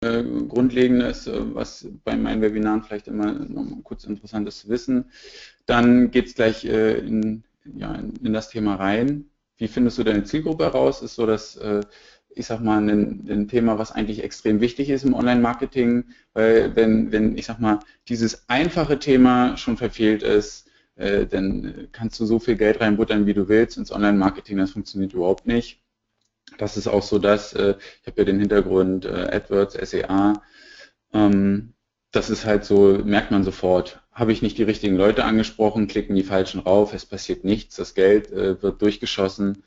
äh, Grundlegendes, äh, was bei meinen Webinaren vielleicht immer noch kurz interessant ist zu wissen. Dann geht es gleich äh, in, ja, in, das Thema rein. Wie findest du deine Zielgruppe heraus? Ist so dass ich sag mal, ein, ein, Thema, was eigentlich extrem wichtig ist im Online-Marketing, weil wenn, wenn, ich sag mal, dieses einfache Thema schon verfehlt ist, dann kannst du so viel Geld reinbuttern, wie du willst ins Online-Marketing, das funktioniert überhaupt nicht. Das ist auch so, dass, äh, ich habe ja den Hintergrund äh, AdWords, SEA, ähm, das ist halt so, merkt man sofort. Habe ich nicht die richtigen Leute angesprochen, klicken die falschen rauf, es passiert nichts, das Geld äh, wird durchgeschossen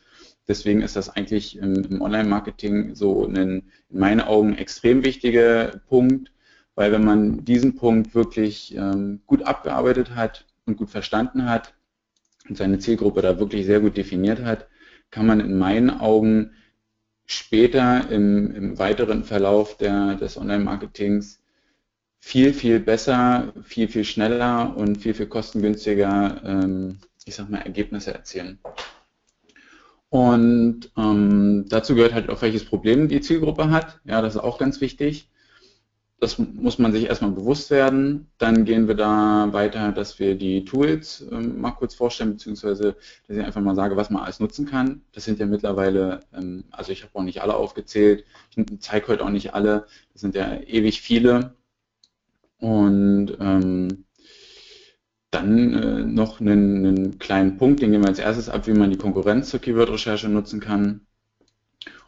Deswegen ist das eigentlich im, im Online-Marketing so ein, in meinen Augen extrem wichtiger Punkt, weil wenn man diesen Punkt wirklich ähm, gut abgearbeitet hat und gut verstanden hat und seine Zielgruppe da wirklich sehr gut definiert hat, kann man in meinen Augen später im, im weiteren Verlauf der, des Online-Marketings viel, viel besser, viel, viel schneller und viel, viel kostengünstiger, ähm, ich sag mal, Ergebnisse erzielen. Und ähm, dazu gehört halt auch, welches Problem die Zielgruppe hat. Ja, das ist auch ganz wichtig. Das muss man sich erstmal bewusst werden. Dann gehen wir da weiter, dass wir die Tools ähm, mal kurz vorstellen, beziehungsweise dass ich einfach mal sage, was man alles nutzen kann. Das sind ja mittlerweile, ähm, also ich habe auch nicht alle aufgezählt, ich zeige heute auch nicht alle, das sind ja ewig viele. Und ähm, dann äh, noch einen, einen, kleinen Punkt, den gehen wir als erstes ab, wie man die Konkurrenz zur Keyword-Recherche nutzen kann.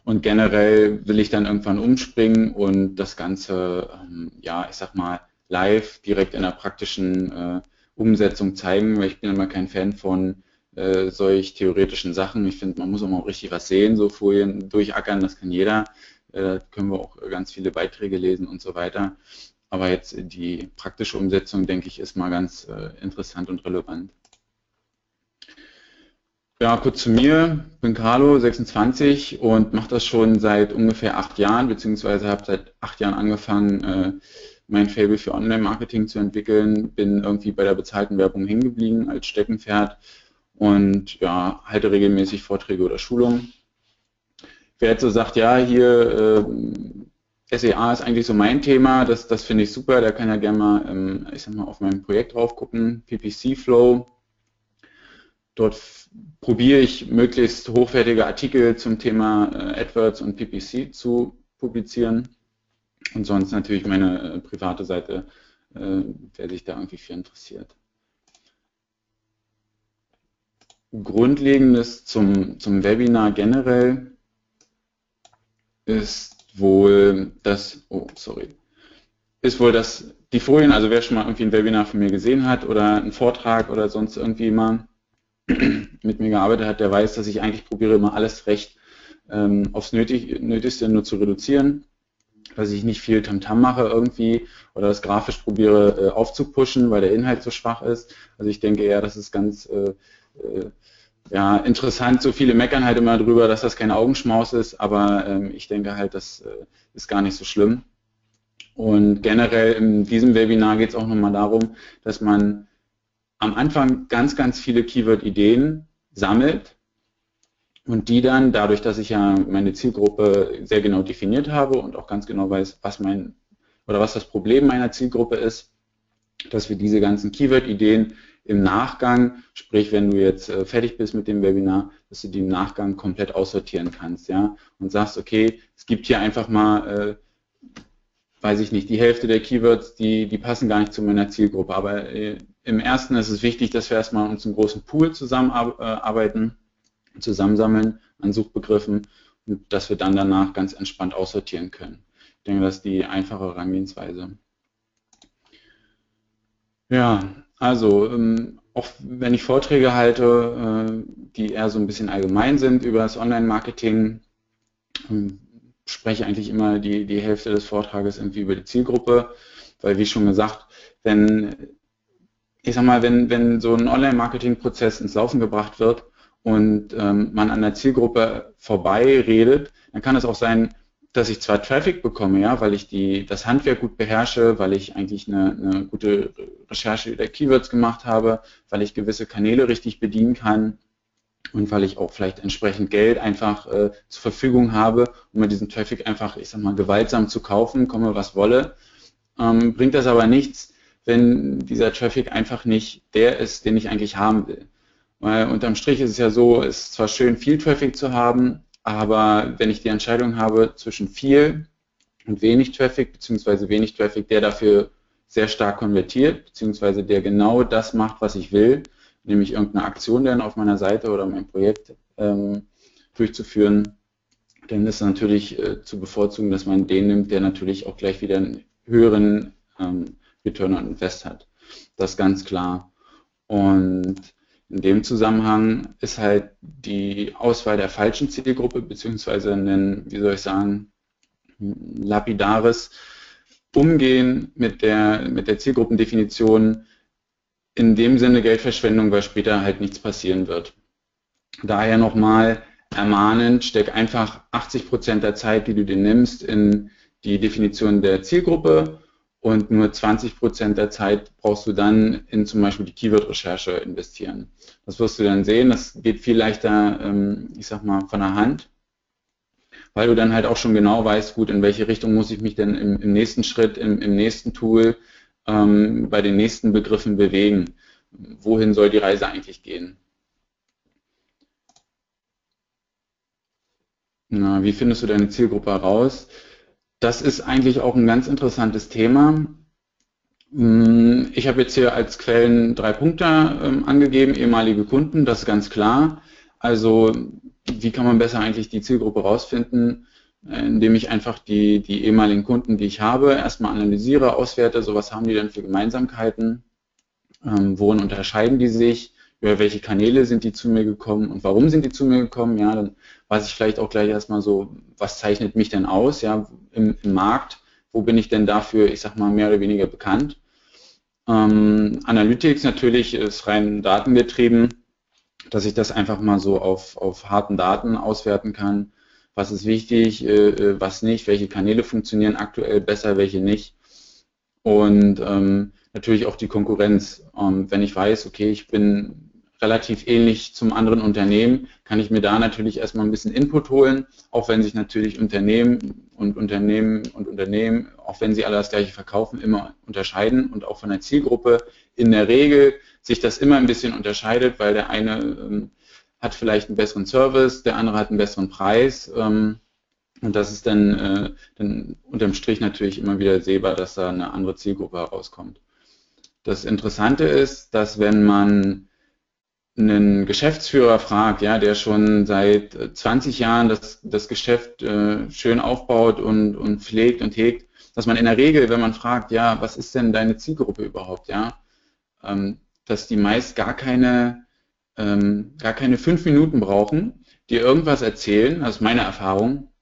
Und generell will ich dann irgendwann umspringen und das Ganze, ähm, ja, ich sag mal, live direkt in der praktischen äh, Umsetzung zeigen, weil ich bin immer kein Fan von äh, solch theoretischen Sachen. Ich finde, man muss auch mal richtig was sehen, so Folien durchackern, das kann jeder. Äh, da können wir auch ganz viele Beiträge lesen und so weiter. Aber jetzt die praktische Umsetzung, denke ich, ist mal ganz äh, interessant und relevant. Ja, kurz zu mir. Ich bin Carlo, 26 und mache das schon seit ungefähr acht Jahren, beziehungsweise habe seit acht Jahren angefangen, äh, mein Fable für Online-Marketing zu entwickeln. Bin irgendwie bei der bezahlten Werbung hängen geblieben als Steckenpferd und ja, halte regelmäßig Vorträge oder Schulungen. Wer jetzt so sagt, ja, hier äh, SEA ist eigentlich so mein Thema, das, das finde ich super, da kann ja gerne mal, ähm, ich sag mal, auf mein Projekt drauf gucken, PPC Flow. Dort probiere ich möglichst hochwertige Artikel zum Thema äh, AdWords und PPC zu publizieren. Und sonst natürlich meine äh, private Seite, äh, wer sich da irgendwie für interessiert. Grundlegendes zum, zum Webinar generell ist wohl das, oh, sorry, ist wohl das, die Folien, also wer schon mal irgendwie ein Webinar von mir gesehen hat oder einen Vortrag oder sonst irgendwie mal mit mir gearbeitet hat, der weiß, dass ich eigentlich probiere immer alles recht ähm, aufs Nötig, Nötigste nur zu reduzieren, dass ich nicht viel Tamtam -Tam mache irgendwie oder das grafisch probiere äh, aufzupushen, weil der Inhalt so schwach ist. Also ich denke eher, das ist ganz äh, äh, ja, interessant, so viele meckern halt immer drüber, dass das kein Augenschmaus ist, aber ähm, ich denke halt, das äh, ist gar nicht so schlimm. Und generell in diesem Webinar geht es auch nochmal darum, dass man am Anfang ganz, ganz viele Keyword-Ideen sammelt und die dann, dadurch, dass ich ja meine Zielgruppe sehr genau definiert habe und auch ganz genau weiß, was mein oder was das Problem meiner Zielgruppe ist, dass wir diese ganzen Keyword-Ideen im Nachgang, sprich wenn du jetzt äh, fertig bist mit dem Webinar, dass du die im Nachgang komplett aussortieren kannst, ja, und sagst, okay, es gibt hier einfach mal, äh, weiß ich nicht, die Hälfte der Keywords, die, die passen gar nicht zu meiner Zielgruppe, aber äh, im ersten ist es wichtig, dass wir erstmal uns einen großen Pool zusammenarbeiten, äh, zusammensammeln an Suchbegriffen und dass wir dann danach ganz entspannt aussortieren können. Ich denke, das ist die einfache Herangehensweise. Ja, also, ähm, auch wenn ich Vorträge halte, äh, die eher so ein bisschen allgemein sind über das Online-Marketing, ähm, spreche eigentlich immer die, die Hälfte des Vortrages irgendwie über die Zielgruppe, weil wie schon gesagt, wenn, ich sag mal, wenn, wenn so ein Online-Marketing-Prozess ins Laufen gebracht wird und ähm, man an der Zielgruppe vorbei redet, dann kann es auch sein, dass ich zwar Traffic bekomme, ja, weil ich die, das Handwerk gut beherrsche, weil ich eigentlich eine, eine gute Recherche der Keywords gemacht habe, weil ich gewisse Kanäle richtig bedienen kann, und weil ich auch vielleicht entsprechend Geld einfach äh, zur Verfügung habe, um mir diesen Traffic einfach, ich sag mal, gewaltsam zu kaufen, komme was wolle, ähm, bringt das aber nichts, wenn dieser Traffic einfach nicht der ist, den ich eigentlich haben will. Weil unterm Strich ist es ja so, es ist zwar schön, viel Traffic zu haben, aber wenn ich die Entscheidung habe zwischen viel und wenig Traffic, beziehungsweise wenig Traffic, der dafür sehr stark konvertiert, beziehungsweise der genau das macht, was ich will, nämlich irgendeine Aktion dann auf meiner Seite oder mein Projekt ähm, durchzuführen, dann ist natürlich äh, zu bevorzugen, dass man den nimmt, der natürlich auch gleich wieder einen höheren ähm, Return on Invest hat. Das ist ganz klar. Und in dem Zusammenhang ist halt die Auswahl der falschen Zielgruppe, beziehungsweise ein, wie soll ich sagen, lapidares Umgehen mit der, mit der Zielgruppendefinition in dem Sinne Geldverschwendung, weil später halt nichts passieren wird. Daher nochmal ermahnend, steck einfach 80 Prozent der Zeit, die du dir nimmst, in die Definition der Zielgruppe und nur 20 Prozent der Zeit brauchst du dann in zum Beispiel die Keyword-Recherche investieren. Das wirst du dann sehen, das geht viel leichter, ähm, ich sag mal, von der Hand, weil du dann halt auch schon genau weißt, gut, in welche Richtung muss ich mich denn im, im nächsten Schritt, im, im nächsten Tool, ähm, bei den nächsten Begriffen bewegen. Wohin soll die Reise eigentlich gehen? Na, wie findest du deine Zielgruppe heraus? Das ist eigentlich auch ein ganz interessantes Thema. Hm, ich habe jetzt hier als Quellen drei Punkte ähm, angegeben, ehemalige Kunden, das ist ganz klar. Also wie kann man besser eigentlich die Zielgruppe rausfinden, indem ich einfach die, die ehemaligen Kunden, die ich habe, erstmal analysiere, auswerte, so was haben die denn für Gemeinsamkeiten, ähm, worin unterscheiden die sich, über welche Kanäle sind die zu mir gekommen und warum sind die zu mir gekommen, ja, dann weiß ich vielleicht auch gleich erstmal so, was zeichnet mich denn aus, ja, im, im Markt, wo bin ich denn dafür, ich sag mal, mehr oder weniger bekannt. Ähm, Analytics natürlich ist rein datengetrieben, dass ich das einfach mal so auf, auf harten Daten auswerten kann. Was ist wichtig, äh, äh was nicht, welche Kanäle funktionieren aktuell besser, welche nicht. Und ähm, natürlich auch die Konkurrenz. Ähm, wenn ich weiß, okay, ich bin relativ ähnlich zum anderen Unternehmen, kann ich mir da natürlich erstmal ein bisschen Input holen, auch wenn sich natürlich Unternehmen und Unternehmen und Unternehmen, auch wenn sie alle das gleiche verkaufen, immer unterscheiden und auch von der Zielgruppe in der Regel sich das immer ein bisschen unterscheidet, weil der eine ähm, hat vielleicht einen besseren Service, der andere hat einen besseren Preis. Ähm, und das ist dann, äh, dann unterm Strich natürlich immer wieder sehbar, dass da eine andere Zielgruppe herauskommt. Das Interessante ist, dass wenn man einen Geschäftsführer fragt, ja, der schon seit 20 Jahren das, das Geschäft äh, schön aufbaut und, und pflegt und hegt, dass man in der Regel, wenn man fragt, ja, was ist denn deine Zielgruppe überhaupt, ja, ähm, dass die meist gar keine, ähm, gar keine fünf Minuten brauchen, die irgendwas erzählen, das ist meine Erfahrung,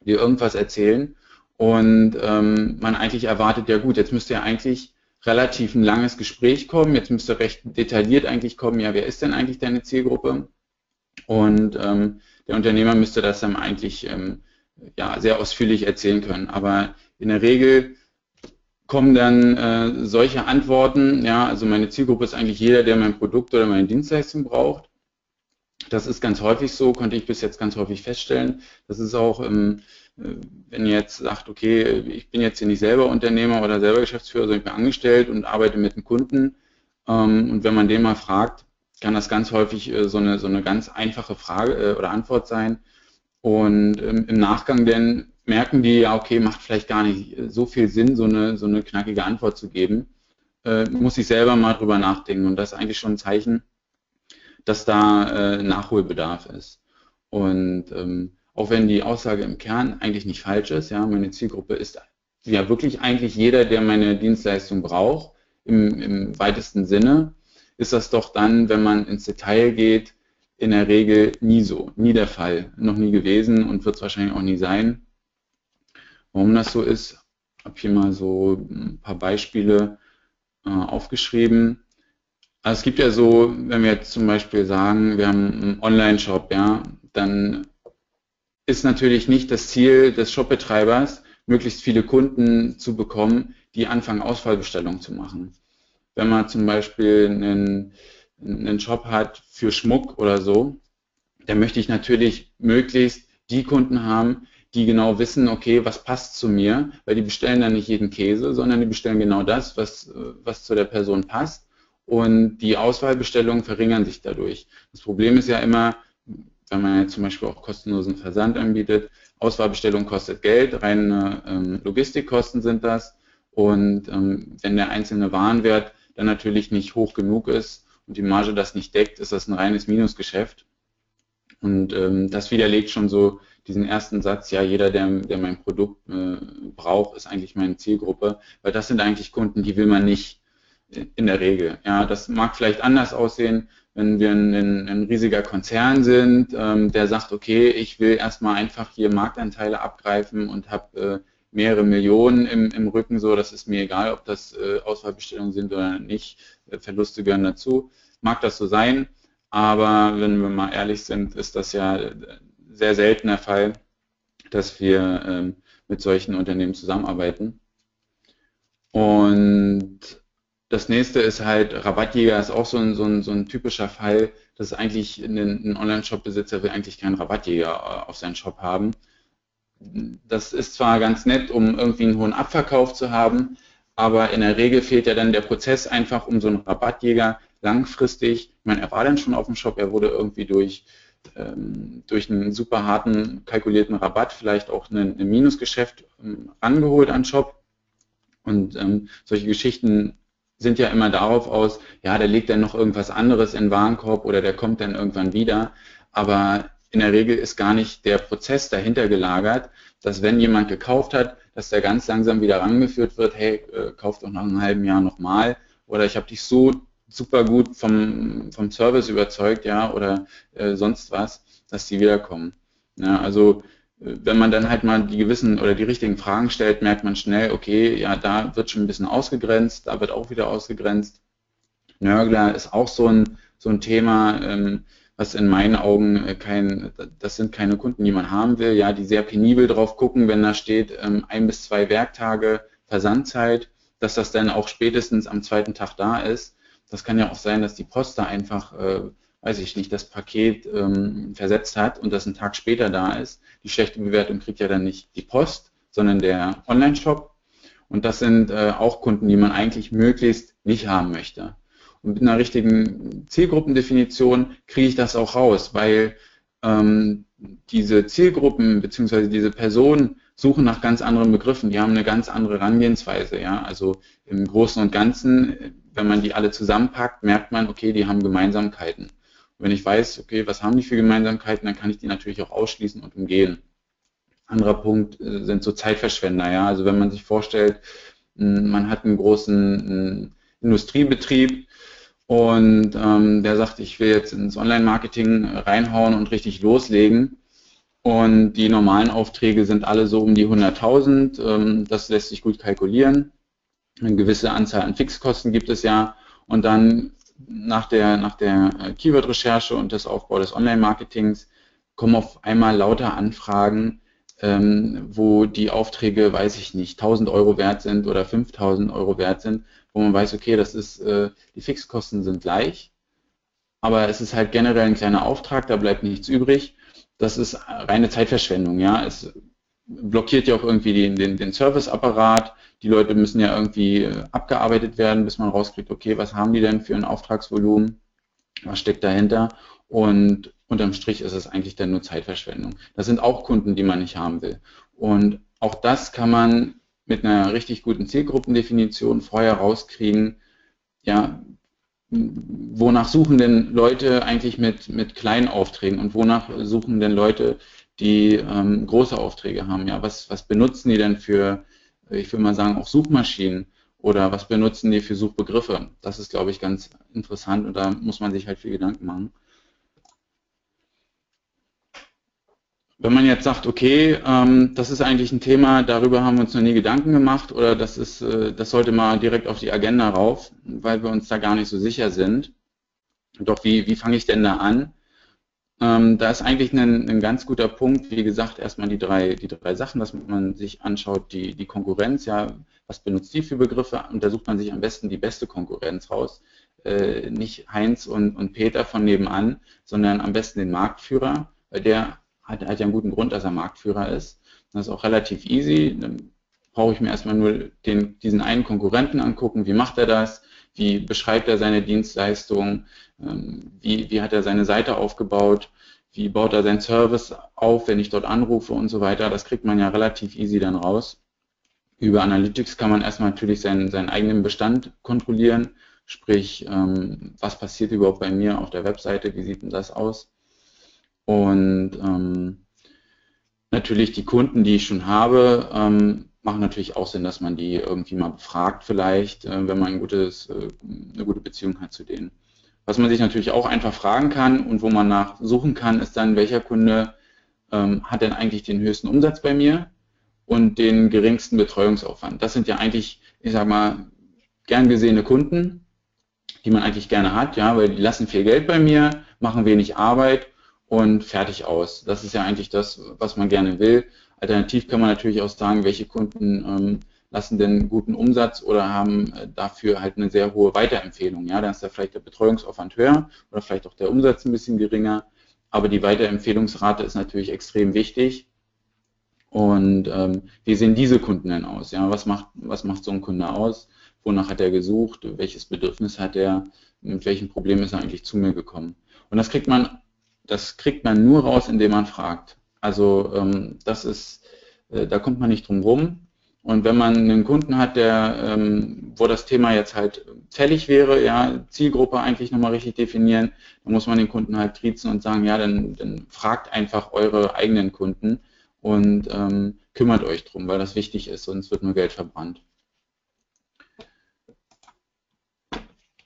die irgendwas erzählen und ähm, man eigentlich erwartet, ja gut, jetzt müsste ja eigentlich relativ ein langes Gespräch kommen. Jetzt müsste recht detailliert eigentlich kommen, ja, wer ist denn eigentlich deine Zielgruppe? Und ähm, der Unternehmer müsste das dann eigentlich ähm, ja, sehr ausführlich erzählen können. Aber in der Regel kommen dann äh, solche Antworten, ja, also meine Zielgruppe ist eigentlich jeder, der mein Produkt oder meine Dienstleistung braucht. Das ist ganz häufig so, konnte ich bis jetzt ganz häufig feststellen. Das ist auch ähm, wenn ihr jetzt sagt, okay, ich bin jetzt hier nicht selber Unternehmer oder selber Geschäftsführer, sondern ich bin angestellt und arbeite mit einem Kunden ähm, und wenn man den mal fragt, kann das ganz häufig äh, so, eine, so eine ganz einfache Frage äh, oder Antwort sein. Und ähm, im Nachgang dann merken die, ja okay, macht vielleicht gar nicht so viel Sinn, so eine, so eine knackige Antwort zu geben, äh, muss ich selber mal drüber nachdenken. Und das ist eigentlich schon ein Zeichen, dass da Nachholbedarf ist. Und ähm, auch wenn die Aussage im Kern eigentlich nicht falsch ist, ja, meine Zielgruppe ist ja wirklich eigentlich jeder, der meine Dienstleistung braucht, im, im weitesten Sinne, ist das doch dann, wenn man ins Detail geht, in der Regel nie so, nie der Fall, noch nie gewesen und wird es wahrscheinlich auch nie sein. Warum das so ist, habe hier mal so ein paar Beispiele äh, aufgeschrieben. Also es gibt ja so, wenn wir jetzt zum Beispiel sagen, wir haben einen Online-Shop, ja, dann ist natürlich nicht das Ziel des Shopbetreibers, möglichst viele Kunden zu bekommen, die anfangen, Ausfallbestellungen zu machen. Wenn man zum Beispiel einen, einen Shop hat für Schmuck oder so, dann möchte ich natürlich möglichst die Kunden haben, die genau wissen, okay, was passt zu mir, weil die bestellen dann nicht jeden Käse, sondern die bestellen genau das, was, was zu der Person passt. Und die Auswahlbestellungen verringern sich dadurch. Das Problem ist ja immer, wenn man jetzt zum Beispiel auch kostenlosen Versand anbietet, Auswahlbestellung kostet Geld, reine ähm, Logistikkosten sind das. Und ähm, wenn der einzelne Warenwert dann natürlich nicht hoch genug ist und die Marge das nicht deckt, ist das ein reines Minusgeschäft. Und ähm, das widerlegt schon so diesen ersten Satz, ja, jeder, der, der mein Produkt äh, braucht, ist eigentlich meine Zielgruppe, weil das sind eigentlich Kunden, die will man nicht in der Regel. Ja, das mag vielleicht anders aussehen, wenn wir ein, ein riesiger Konzern sind, ähm, der sagt, okay, ich will erstmal einfach hier Marktanteile abgreifen und habe äh, mehrere Millionen im, im Rücken, so, das ist mir egal, ob das äh, Auswahlbestellungen sind oder nicht, äh, Verluste gehören dazu. Mag das so sein, aber wenn wir mal ehrlich sind, ist das ja äh, sehr selten der Fall, dass wir ähm, mit solchen Unternehmen zusammenarbeiten. Und das nächste ist halt, Rabattjäger ist auch so ein, so ein, so ein typischer Fall, dass eigentlich ein, ein Online-Shop-Besitzer will eigentlich keinen Rabattjäger äh, auf seinen Shop haben. Das ist zwar ganz nett, um irgendwie einen hohen Abverkauf zu haben, aber in der Regel fehlt ja dann der Prozess einfach, um so einen Rabattjäger langfristig, ich meine, er war dann schon auf dem Shop, er wurde irgendwie durch, ähm, durch einen super harten kalkulierten Rabatt vielleicht auch ein, Minusgeschäft ähm, rangeholt an Shop. Und ähm, solche Geschichten sind ja immer darauf aus, ja, der legt dann noch irgendwas anderes in den Warenkorb oder der kommt dann irgendwann wieder. Aber in der Regel ist gar nicht der Prozess dahinter gelagert, dass wenn jemand gekauft hat, dass der ganz langsam wieder rangeführt wird, hey, äh, kauf doch nach einem halben Jahr nochmal oder ich habe dich so super gut vom, vom Service überzeugt, ja, oder äh, sonst was, dass die wiederkommen. Ja, also wenn man dann halt mal die gewissen oder die richtigen Fragen stellt, merkt man schnell, okay, ja, da wird schon ein bisschen ausgegrenzt, da wird auch wieder ausgegrenzt. Nörgler ist auch so ein, so ein Thema, ähm, was in meinen Augen äh, kein, das sind keine Kunden, die man haben will, ja, die sehr penibel drauf gucken, wenn da steht ähm, ein bis zwei Werktage Versandzeit, dass das dann auch spätestens am zweiten Tag da ist. Das kann ja auch sein, dass die Post da einfach äh, weiß ich nicht, das Paket ähm, versetzt hat und das einen Tag später da ist. Die schlechte Bewertung kriegt ja dann nicht die Post, sondern der Online-Shop. Und das sind äh, auch Kunden, die man eigentlich möglichst nicht haben möchte. Und mit einer richtigen Zielgruppendefinition kriege ich das auch raus, weil ähm, diese Zielgruppen bzw. diese Personen suchen nach ganz anderen Begriffen. Die haben eine ganz andere Herangehensweise. Ja? Also im Großen und Ganzen, wenn man die alle zusammenpackt, merkt man, okay, die haben Gemeinsamkeiten. Wenn ich weiß, okay, was haben die für Gemeinsamkeiten, dann kann ich die natürlich auch ausschließen und umgehen. Anderer Punkt äh, sind so Zeitverschwender. Ja? Also wenn man sich vorstellt, man hat einen großen Industriebetrieb und ähm, der sagt, ich will jetzt ins Online-Marketing reinhauen und richtig loslegen. Und die normalen Aufträge sind alle so um die 100.000. Ähm, das lässt sich gut kalkulieren. Eine gewisse Anzahl an Fixkosten gibt es ja. Und dann nach der, nach der äh, Keyword-Recherche und des Aufbau des Online-Marketings kommen auf einmal lauter Anfragen, ähm, wo die Aufträge, weiß ich nicht, 1000 Euro wert sind oder 5000 Euro wert sind, wo man weiß, okay, das ist, äh, die Fixkosten sind gleich, aber es ist halt generell ein kleiner Auftrag, da bleibt nichts übrig. Das ist reine Zeitverschwendung, ja. Es blockiert ja auch irgendwie den, den, den Serviceapparat. Die Leute müssen ja irgendwie äh, abgearbeitet werden, bis man rauskriegt, okay, was haben die denn für ein Auftragsvolumen? Was steckt dahinter? Und unterm Strich ist es eigentlich dann nur Zeitverschwendung. Das sind auch Kunden, die man nicht haben will. Und auch das kann man mit einer richtig guten Zielgruppendefinition vorher rauskriegen, ja, wonach suchen denn Leute eigentlich mit, mit kleinen Aufträgen und wonach suchen denn Leute, die ähm, große Aufträge haben. Ja, was, was benutzen die denn für, ich würde mal sagen, auch Suchmaschinen oder was benutzen die für Suchbegriffe? Das ist, glaube ich, ganz interessant und da muss man sich halt viel Gedanken machen. Wenn man jetzt sagt, okay, ähm, das ist eigentlich ein Thema, darüber haben wir uns noch nie Gedanken gemacht oder das ist, äh, das sollte mal direkt auf die Agenda rauf, weil wir uns da gar nicht so sicher sind. Doch wie, wie fange ich denn da an? Ähm, da ist eigentlich ein, ein, ganz guter Punkt, wie gesagt, erstmal die drei, die drei Sachen, dass man sich anschaut, die, die Konkurrenz, ja, was benutzt die für Begriffe, und da sucht man sich am besten die beste Konkurrenz raus. äh, nicht Heinz und, und Peter von nebenan, sondern am besten den Marktführer, weil der hat, hat ja einen guten Grund, dass er Marktführer ist. Das ist auch relativ easy. Brauche ich mir erstmal nur den, diesen einen Konkurrenten angucken, wie macht er das, wie beschreibt er seine Dienstleistung, ähm, wie, wie hat er seine Seite aufgebaut, wie baut er seinen Service auf, wenn ich dort anrufe und so weiter. Das kriegt man ja relativ easy dann raus. Über Analytics kann man erstmal natürlich seinen, seinen eigenen Bestand kontrollieren, sprich, ähm, was passiert überhaupt bei mir auf der Webseite, wie sieht denn das aus? Und ähm, natürlich die Kunden, die ich schon habe, ähm, machen natürlich auch Sinn, dass man die irgendwie mal befragt vielleicht, äh, wenn man ein gutes, äh, eine gute Beziehung hat zu denen. Was man sich natürlich auch einfach fragen kann und wo man nachsuchen kann, ist dann, welcher Kunde ähm, hat denn eigentlich den höchsten Umsatz bei mir und den geringsten Betreuungsaufwand. Das sind ja eigentlich, ich sag mal, gern gesehene Kunden, die man eigentlich gerne hat, ja, weil die lassen viel Geld bei mir, machen wenig Arbeit und fertig aus. Das ist ja eigentlich das, was man gerne will. Alternativ kann man natürlich auch sagen, welche Kunden ähm, lassen denn guten Umsatz oder haben äh, dafür halt eine sehr hohe Weiterempfehlung. Ja, dann ist da vielleicht der Betreuungsaufwand höher oder vielleicht auch der Umsatz ein bisschen geringer. Aber die Weiterempfehlungsrate ist natürlich extrem wichtig. Und ähm, wie sehen diese Kunden denn aus? Ja, was macht, was macht so ein Kunde aus? Wonach hat er gesucht? Welches Bedürfnis hat er? Mit welchem Problem ist er eigentlich zu mir gekommen? Und das kriegt man, das kriegt man nur raus, indem man fragt. Also ähm, das ist, äh, da kommt man nicht drum rum. Und wenn man einen Kunden hat, der, ähm, wo das Thema jetzt halt fällig wäre, ja, Zielgruppe eigentlich nochmal richtig definieren, dann muss man den Kunden halt triezen und sagen, ja, dann, dann fragt einfach eure eigenen Kunden und ähm, kümmert euch drum, weil das wichtig ist, sonst wird nur Geld verbrannt.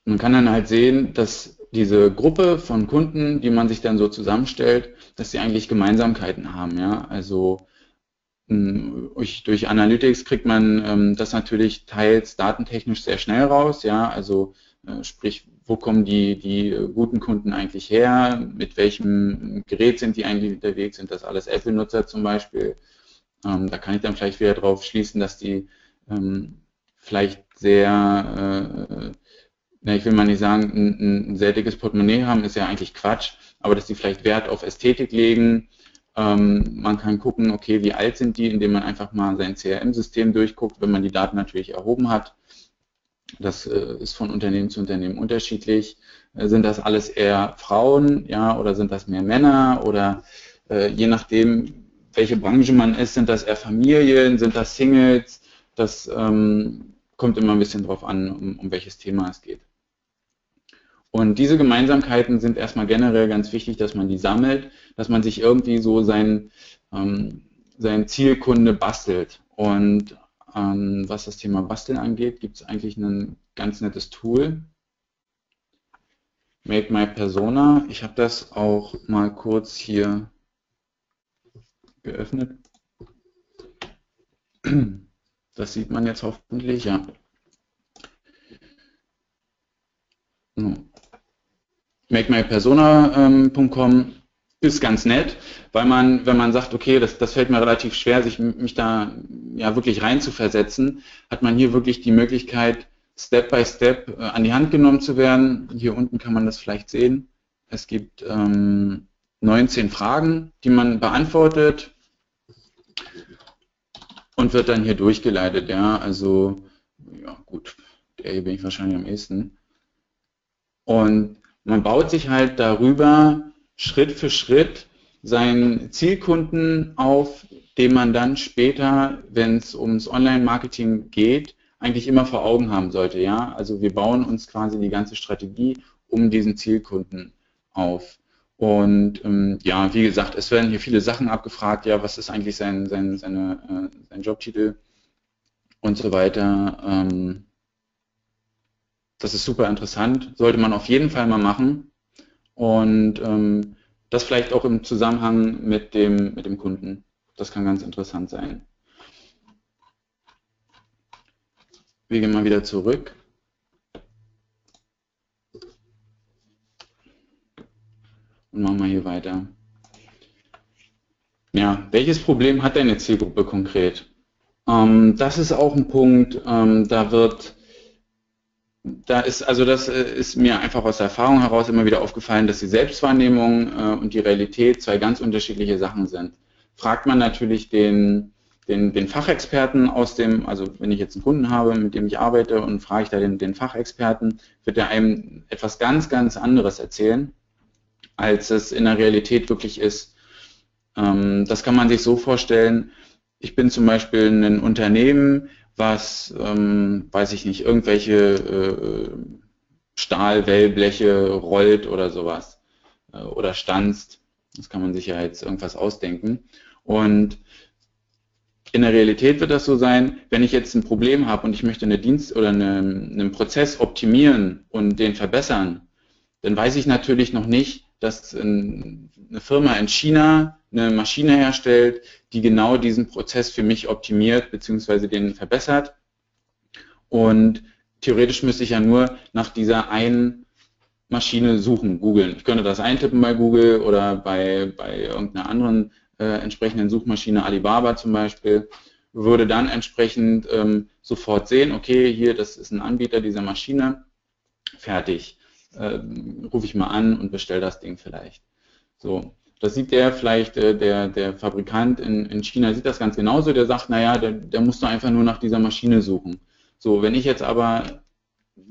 Man kann dann halt sehen, dass diese Gruppe von Kunden, die man sich dann so zusammenstellt, dass sie eigentlich Gemeinsamkeiten haben. Ja? Also hm, durch Analytics kriegt man ähm, das natürlich teils datentechnisch sehr schnell raus. Ja? Also äh, sprich, wo kommen die, die guten Kunden eigentlich her? Mit welchem Gerät sind die eigentlich unterwegs? Sind das alles Apple-Nutzer zum Beispiel? Ähm, da kann ich dann vielleicht wieder drauf schließen, dass die ähm, vielleicht sehr äh, na, ich will mal nicht sagen, ein, ein, sehr dickes Portemonnaie haben, ist ja eigentlich Quatsch, aber dass die vielleicht Wert auf Ästhetik legen. Ähm, man kann gucken, okay, wie alt sind die, indem man einfach mal sein CRM-System durchguckt, wenn man die Daten natürlich erhoben hat. Das äh, ist von Unternehmen zu Unternehmen unterschiedlich. Äh, sind das alles eher Frauen, ja, oder sind das mehr Männer oder äh, je nachdem, welche Branche man ist, sind das eher Familien, sind das Singles, das ähm, kommt immer ein bisschen drauf an, um, um welches Thema es geht. Und diese Gemeinsamkeiten sind erstmal generell ganz wichtig, dass man die sammelt, dass man sich irgendwie so sein, ähm, sein Zielkunde bastelt. Und ähm, was das Thema Basteln angeht, gibt es eigentlich ein ganz nettes Tool. Make My Persona. Ich habe das auch mal kurz hier geöffnet. Das sieht man jetzt hoffentlich, ja. MakeMyPersona.com ist ganz nett, weil man, wenn man sagt, okay, das, das fällt mir relativ schwer, sich mich da ja wirklich rein zu versetzen, hat man hier wirklich die Möglichkeit, Step by Step äh, an die Hand genommen zu werden. Hier unten kann man das vielleicht sehen. Es gibt ähm, 19 Fragen, die man beantwortet und wird dann hier durchgeleitet. Ja, also ja gut, der hier bin ich wahrscheinlich am ehesten. Und man baut sich halt darüber Schritt für Schritt seinen Zielkunden auf, den man dann später, wenn es ums Online-Marketing geht, eigentlich immer vor Augen haben sollte. Ja, also wir bauen uns quasi die ganze Strategie um diesen Zielkunden auf. Und ähm, ja, wie gesagt, es werden hier viele Sachen abgefragt. Ja, was ist eigentlich sein, sein, seine, äh, sein Jobtitel und so weiter. Ähm, das ist super interessant, sollte man auf jeden Fall mal machen. Und ähm, das vielleicht auch im Zusammenhang mit dem, mit dem Kunden. Das kann ganz interessant sein. Wir gehen mal wieder zurück. Und machen wir hier weiter. Ja, welches Problem hat deine Zielgruppe konkret? Ähm, das ist auch ein Punkt, ähm, da wird da ist, also das äh, ist mir einfach aus der Erfahrung heraus immer wieder aufgefallen, dass die Selbstwahrnehmung äh, und die Realität zwei ganz unterschiedliche Sachen sind. Fragt man natürlich den, den, den Fachexperten aus dem, also wenn ich jetzt einen Kunden habe, mit dem ich arbeite und frage ich da den, den Fachexperten, wird er einem etwas ganz, ganz anderes erzählen, als es in der Realität wirklich ist. Ähm, das kann man sich so vorstellen, ich bin zum Beispiel ein Unternehmen, was, ähm, weiß ich nicht, irgendwelche äh, Stahlwellbleche rollt oder sowas äh, oder stanzt. Das kann man sich ja jetzt irgendwas ausdenken. Und in der Realität wird das so sein, wenn ich jetzt ein Problem habe und ich möchte eine Dienst oder eine, einen Prozess optimieren und den verbessern, dann weiß ich natürlich noch nicht, dass eine Firma in China eine Maschine herstellt, die genau diesen Prozess für mich optimiert bzw. den verbessert. Und theoretisch müsste ich ja nur nach dieser einen Maschine suchen, googeln. Ich könnte das eintippen bei Google oder bei, bei irgendeiner anderen äh, entsprechenden Suchmaschine, Alibaba zum Beispiel, würde dann entsprechend ähm, sofort sehen, okay, hier, das ist ein Anbieter dieser Maschine, fertig. Äh, rufe ich mal an und bestelle das Ding vielleicht. So, das sieht der vielleicht, äh, der, der Fabrikant in, in China sieht das ganz genauso, der sagt, naja, der, der muss doch einfach nur nach dieser Maschine suchen. So, wenn ich jetzt aber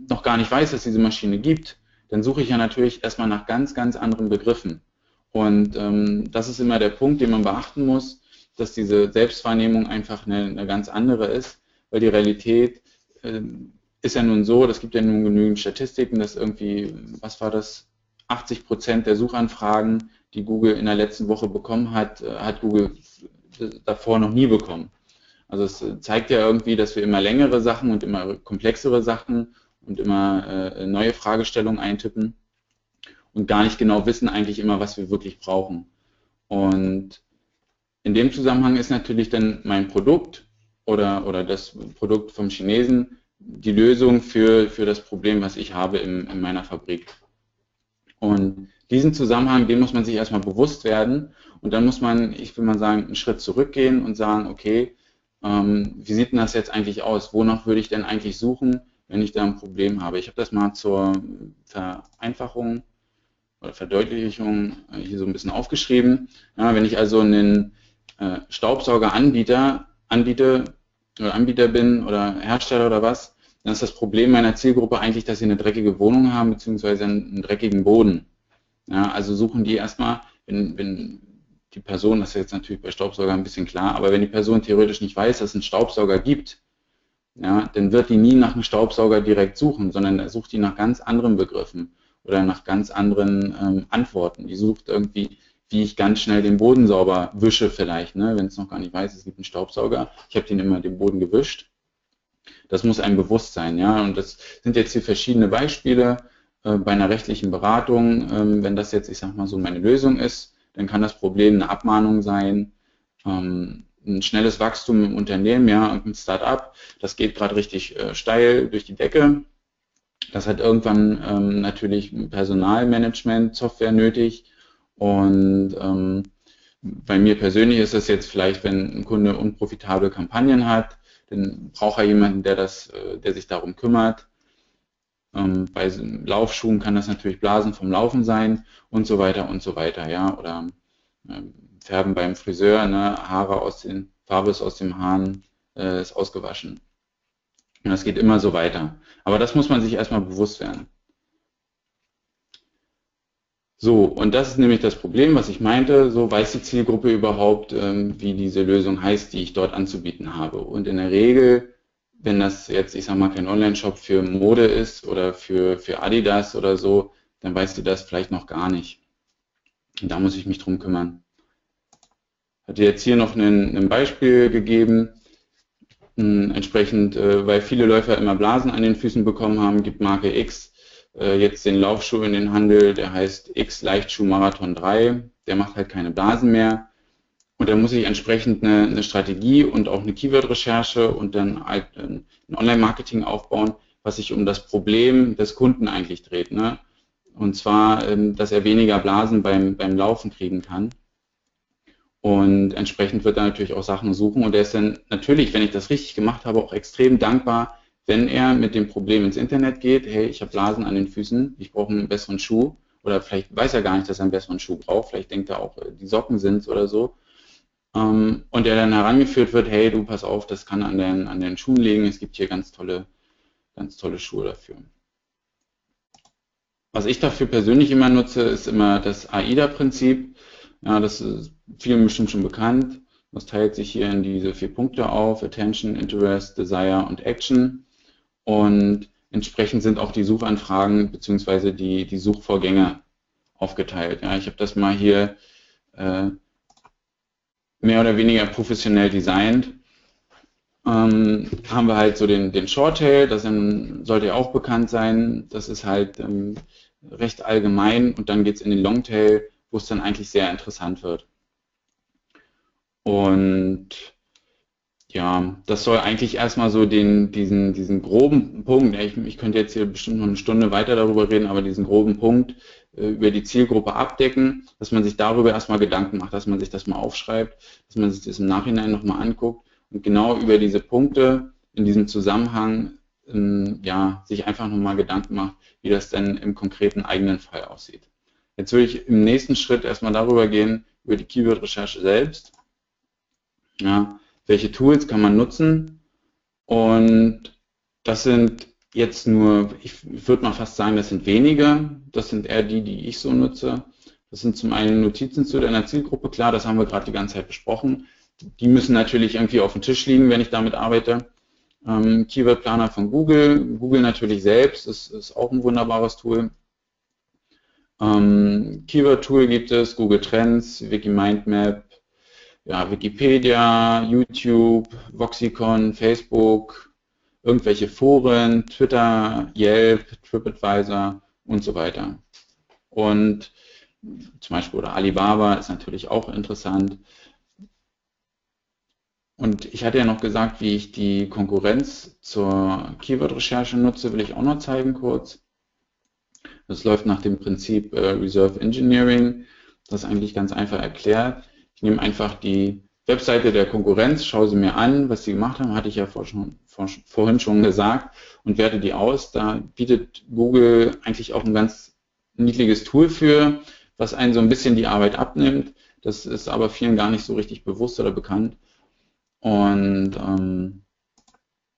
noch gar nicht weiß, dass diese Maschine gibt, dann suche ich ja natürlich erstmal nach ganz, ganz anderen Begriffen. Und ähm, das ist immer der Punkt, den man beachten muss, dass diese Selbstwahrnehmung einfach eine, eine ganz andere ist, weil die Realität äh, ist ja nun so, das gibt ja nun genügend Statistiken, dass irgendwie, was war das, 80 Prozent der Suchanfragen die Google in der letzten Woche bekommen hat, äh, hat Google davor noch nie bekommen. Also es zeigt ja irgendwie, dass wir immer längere Sachen und immer komplexere Sachen und immer äh, neue Fragestellungen eintippen und gar nicht genau wissen eigentlich immer, was wir wirklich brauchen. Und in dem Zusammenhang ist natürlich dann mein Produkt oder, oder das Produkt vom Chinesen die Lösung für, für das Problem, was ich habe in, in meiner Fabrik. Und diesen Zusammenhang, den muss man sich erstmal bewusst werden und dann muss man, ich will mal sagen, einen Schritt zurückgehen und sagen, okay, ähm, wie sieht denn das jetzt eigentlich aus? Wonach würde ich denn eigentlich suchen, wenn ich da ein Problem habe? Ich habe das mal zur Vereinfachung oder Verdeutlichung äh, hier so ein bisschen aufgeschrieben. Ja, wenn ich also einen äh, Staubsaugeranbieter anbiete oder Anbieter bin oder Hersteller oder was, dann ist das Problem meiner Zielgruppe eigentlich, dass sie eine dreckige Wohnung haben beziehungsweise einen dreckigen Boden. Ja, also suchen die erstmal, wenn, wenn die Person, das ist jetzt natürlich bei Staubsauger ein bisschen klar, aber wenn die Person theoretisch nicht weiß, dass es einen Staubsauger gibt, ja, dann wird die nie nach einem Staubsauger direkt suchen, sondern er sucht die nach ganz anderen Begriffen oder nach ganz anderen ähm, Antworten. Die sucht irgendwie, wie ich ganz schnell den Boden sauber wische vielleicht, ne, wenn es noch gar nicht weiß, es gibt einen Staubsauger. Ich habe den immer den Boden gewischt. Das muss einem bewusst sein, ja. Und das sind jetzt hier verschiedene Beispiele. Äh, bei einer rechtlichen Beratung, ähm, wenn das jetzt, ich sag mal so, meine Lösung ist, dann kann das Problem eine Abmahnung sein, ähm, ein schnelles Wachstum im Unternehmen, ja, ein Start-up, das geht gerade richtig äh, steil durch die Decke. Das hat irgendwann ähm, natürlich Personalmanagement, Software nötig und ähm, bei mir persönlich ist es jetzt vielleicht, wenn ein Kunde unprofitable Kampagnen hat, dann braucht er jemanden, der das, äh, der sich darum kümmert. Ähm, bei Laufschuhen kann das natürlich Blasen vom Laufen sein und so weiter und so weiter, ja. Oder ähm, Färben beim Friseur, ne, Haare aus den, Farbe ist aus dem Haaren, äh, ist ausgewaschen. Und das geht immer so weiter. Aber das muss man sich erstmal bewusst werden. So, und das ist nämlich das Problem, was ich meinte, so weiß die Zielgruppe überhaupt, ähm, wie diese Lösung heißt, die ich dort anzubieten habe. Und in der Regel wenn das jetzt, ich sag mal, kein Online-Shop für Mode ist oder für, für Adidas oder so, dann weißt du das vielleicht noch gar nicht. Und da muss ich mich drum kümmern. Hatte jetzt hier noch ein, ein Beispiel gegeben. Hm, entsprechend, äh, weil viele Läufer immer Blasen an den Füßen bekommen haben, gibt Marke X äh, jetzt den Laufschuh in den Handel, der heißt X Leichtschuh Marathon 3. Der macht halt keine Blasen mehr. Und dann muss ich entsprechend eine, eine Strategie und auch eine Keyword-Recherche und dann halt ein Online-Marketing aufbauen, was sich um das Problem des Kunden eigentlich dreht. Ne? Und zwar, ähm, dass er weniger Blasen beim, beim Laufen kriegen kann. Und entsprechend wird er natürlich auch Sachen suchen. Und er ist dann natürlich, wenn ich das richtig gemacht habe, auch extrem dankbar, wenn er mit dem Problem ins Internet geht, hey, ich habe Blasen an den Füßen, ich brauche einen besseren Schuh, oder vielleicht weiß er gar nicht, dass er einen besseren Schuh braucht, vielleicht denkt er auch, äh, die Socken sind oder so, ähm, und der dann herangeführt wird, hey, du pass auf, das kann an den, an den Schuhen liegen, es gibt hier ganz tolle, ganz tolle Schuhe dafür. Was ich dafür persönlich immer nutze, ist immer das AIDA-Prinzip. Ja, das ist vielen bestimmt schon bekannt. Das teilt sich hier in diese vier Punkte auf, Attention, Interest, Desire und Action. Und entsprechend sind auch die Suchanfragen bzw. Die, die Suchvorgänge aufgeteilt. Ja, ich habe das mal hier äh, mehr oder weniger professionell designt. Ähm, haben wir halt so den, den Shorttail, das sollte ja auch bekannt sein. Das ist halt ähm, recht allgemein und dann geht es in den Longtail, wo es dann eigentlich sehr interessant wird. Und ja, das soll eigentlich erstmal so den, diesen, diesen groben Punkt, ich, ich könnte jetzt hier bestimmt noch eine Stunde weiter darüber reden, aber diesen groben Punkt äh, über die Zielgruppe abdecken, dass man sich darüber erstmal Gedanken macht, dass man sich das mal aufschreibt, dass man sich das im Nachhinein nochmal anguckt und genau über diese Punkte in diesem Zusammenhang ähm, ja, sich einfach nochmal Gedanken macht, wie das denn im konkreten eigenen Fall aussieht. Jetzt würde ich im nächsten Schritt erstmal darüber gehen, über die Keyword-Recherche selbst. Ja, welche Tools kann man nutzen? Und das sind jetzt nur, ich würde mal fast sagen, das sind wenige. Das sind eher die, die ich so nutze. Das sind zum einen Notizen zu deiner Zielgruppe, klar, das haben wir gerade die ganze Zeit besprochen. Die müssen natürlich irgendwie auf dem Tisch liegen, wenn ich damit arbeite. Ähm, Keyword Planer von Google, Google natürlich selbst, ist, ist auch ein wunderbares Tool. Ähm, Keyword Tool gibt es, Google Trends, Wikimindmap, ja, Wikipedia, YouTube, Voxicon, Facebook, irgendwelche Foren, Twitter, Yelp, TripAdvisor und so weiter. Und zum Beispiel oder Alibaba ist natürlich auch interessant. Und ich hatte ja noch gesagt, wie ich die Konkurrenz zur Keyword-Recherche nutze, will ich auch noch zeigen kurz. Das läuft nach dem Prinzip äh, Reserve Engineering. Das ist eigentlich ganz einfach erklärt. Ich nehme einfach die Webseite der Konkurrenz, schaue sie mir an, was sie gemacht haben, hatte ich ja vor schon, vor, vorhin schon gesagt, und werte die aus. Da bietet Google eigentlich auch ein ganz niedliches Tool für, was einen so ein bisschen die Arbeit abnimmt. Das ist aber vielen gar nicht so richtig bewusst oder bekannt. Und ähm,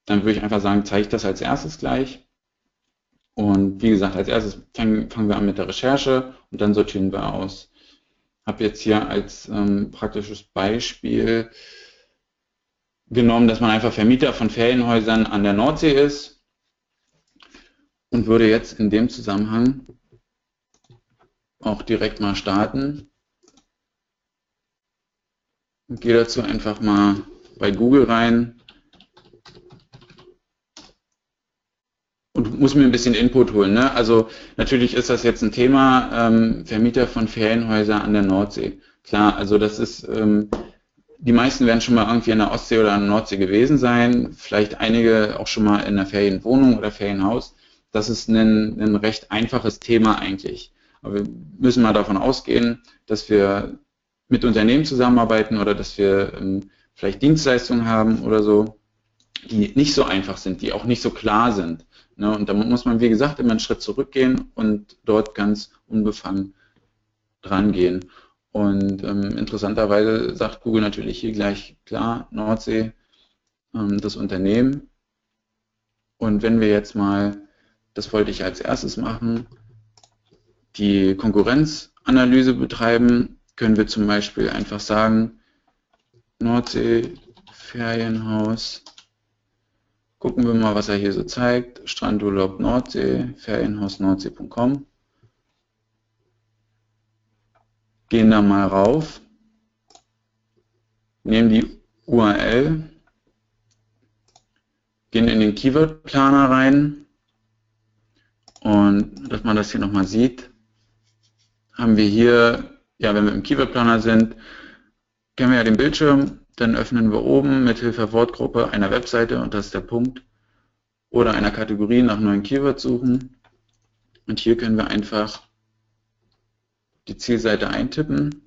dann würde ich einfach sagen, zeige ich das als erstes gleich. Und wie gesagt, als erstes fangen, fangen wir an mit der Recherche und dann sortieren wir aus habe jetzt hier als ähm, praktisches Beispiel genommen, dass man einfach Vermieter von Ferienhäusern an der Nordsee ist und würde jetzt in dem Zusammenhang auch direkt mal starten. Und gehe dazu einfach mal bei Google rein muss mir ein bisschen Input holen. Ne? Also natürlich ist das jetzt ein Thema, ähm, Vermieter von Ferienhäusern an der Nordsee. Klar, also das ist, ähm, die meisten werden schon mal irgendwie an der Ostsee oder an der Nordsee gewesen sein, vielleicht einige auch schon mal in einer Ferienwohnung oder Ferienhaus. Das ist ein, ein recht einfaches Thema eigentlich. Aber wir müssen mal davon ausgehen, dass wir mit Unternehmen zusammenarbeiten oder dass wir ähm, vielleicht Dienstleistungen haben oder so, die nicht so einfach sind, die auch nicht so klar sind. Ne? Und da muss man, wie gesagt, immer einen Schritt zurückgehen und dort ganz unbefangen dran gehen. Und ähm, interessanterweise sagt Google natürlich hier gleich klar, Nordsee, ähm, das Unternehmen. Und wenn wir jetzt mal, das wollte ich als erstes machen, die Konkurrenzanalyse betreiben, können wir zum Beispiel einfach sagen, Nordsee, Ferienhaus, Gucken wir mal, was er hier so zeigt. Strandurlaub Nordsee, Ferienhaus-Nordsee.com. Gehen da mal rauf, nehmen die URL, gehen in den Keyword-Planer rein und dass man das hier nochmal sieht, haben wir hier, ja, wenn wir im Keyword-Planer sind, kennen wir ja den Bildschirm, dann öffnen wir oben mit Hilfe Wortgruppe einer Webseite und das ist der Punkt oder einer Kategorie nach neuen Keywords suchen. Und hier können wir einfach die Zielseite eintippen.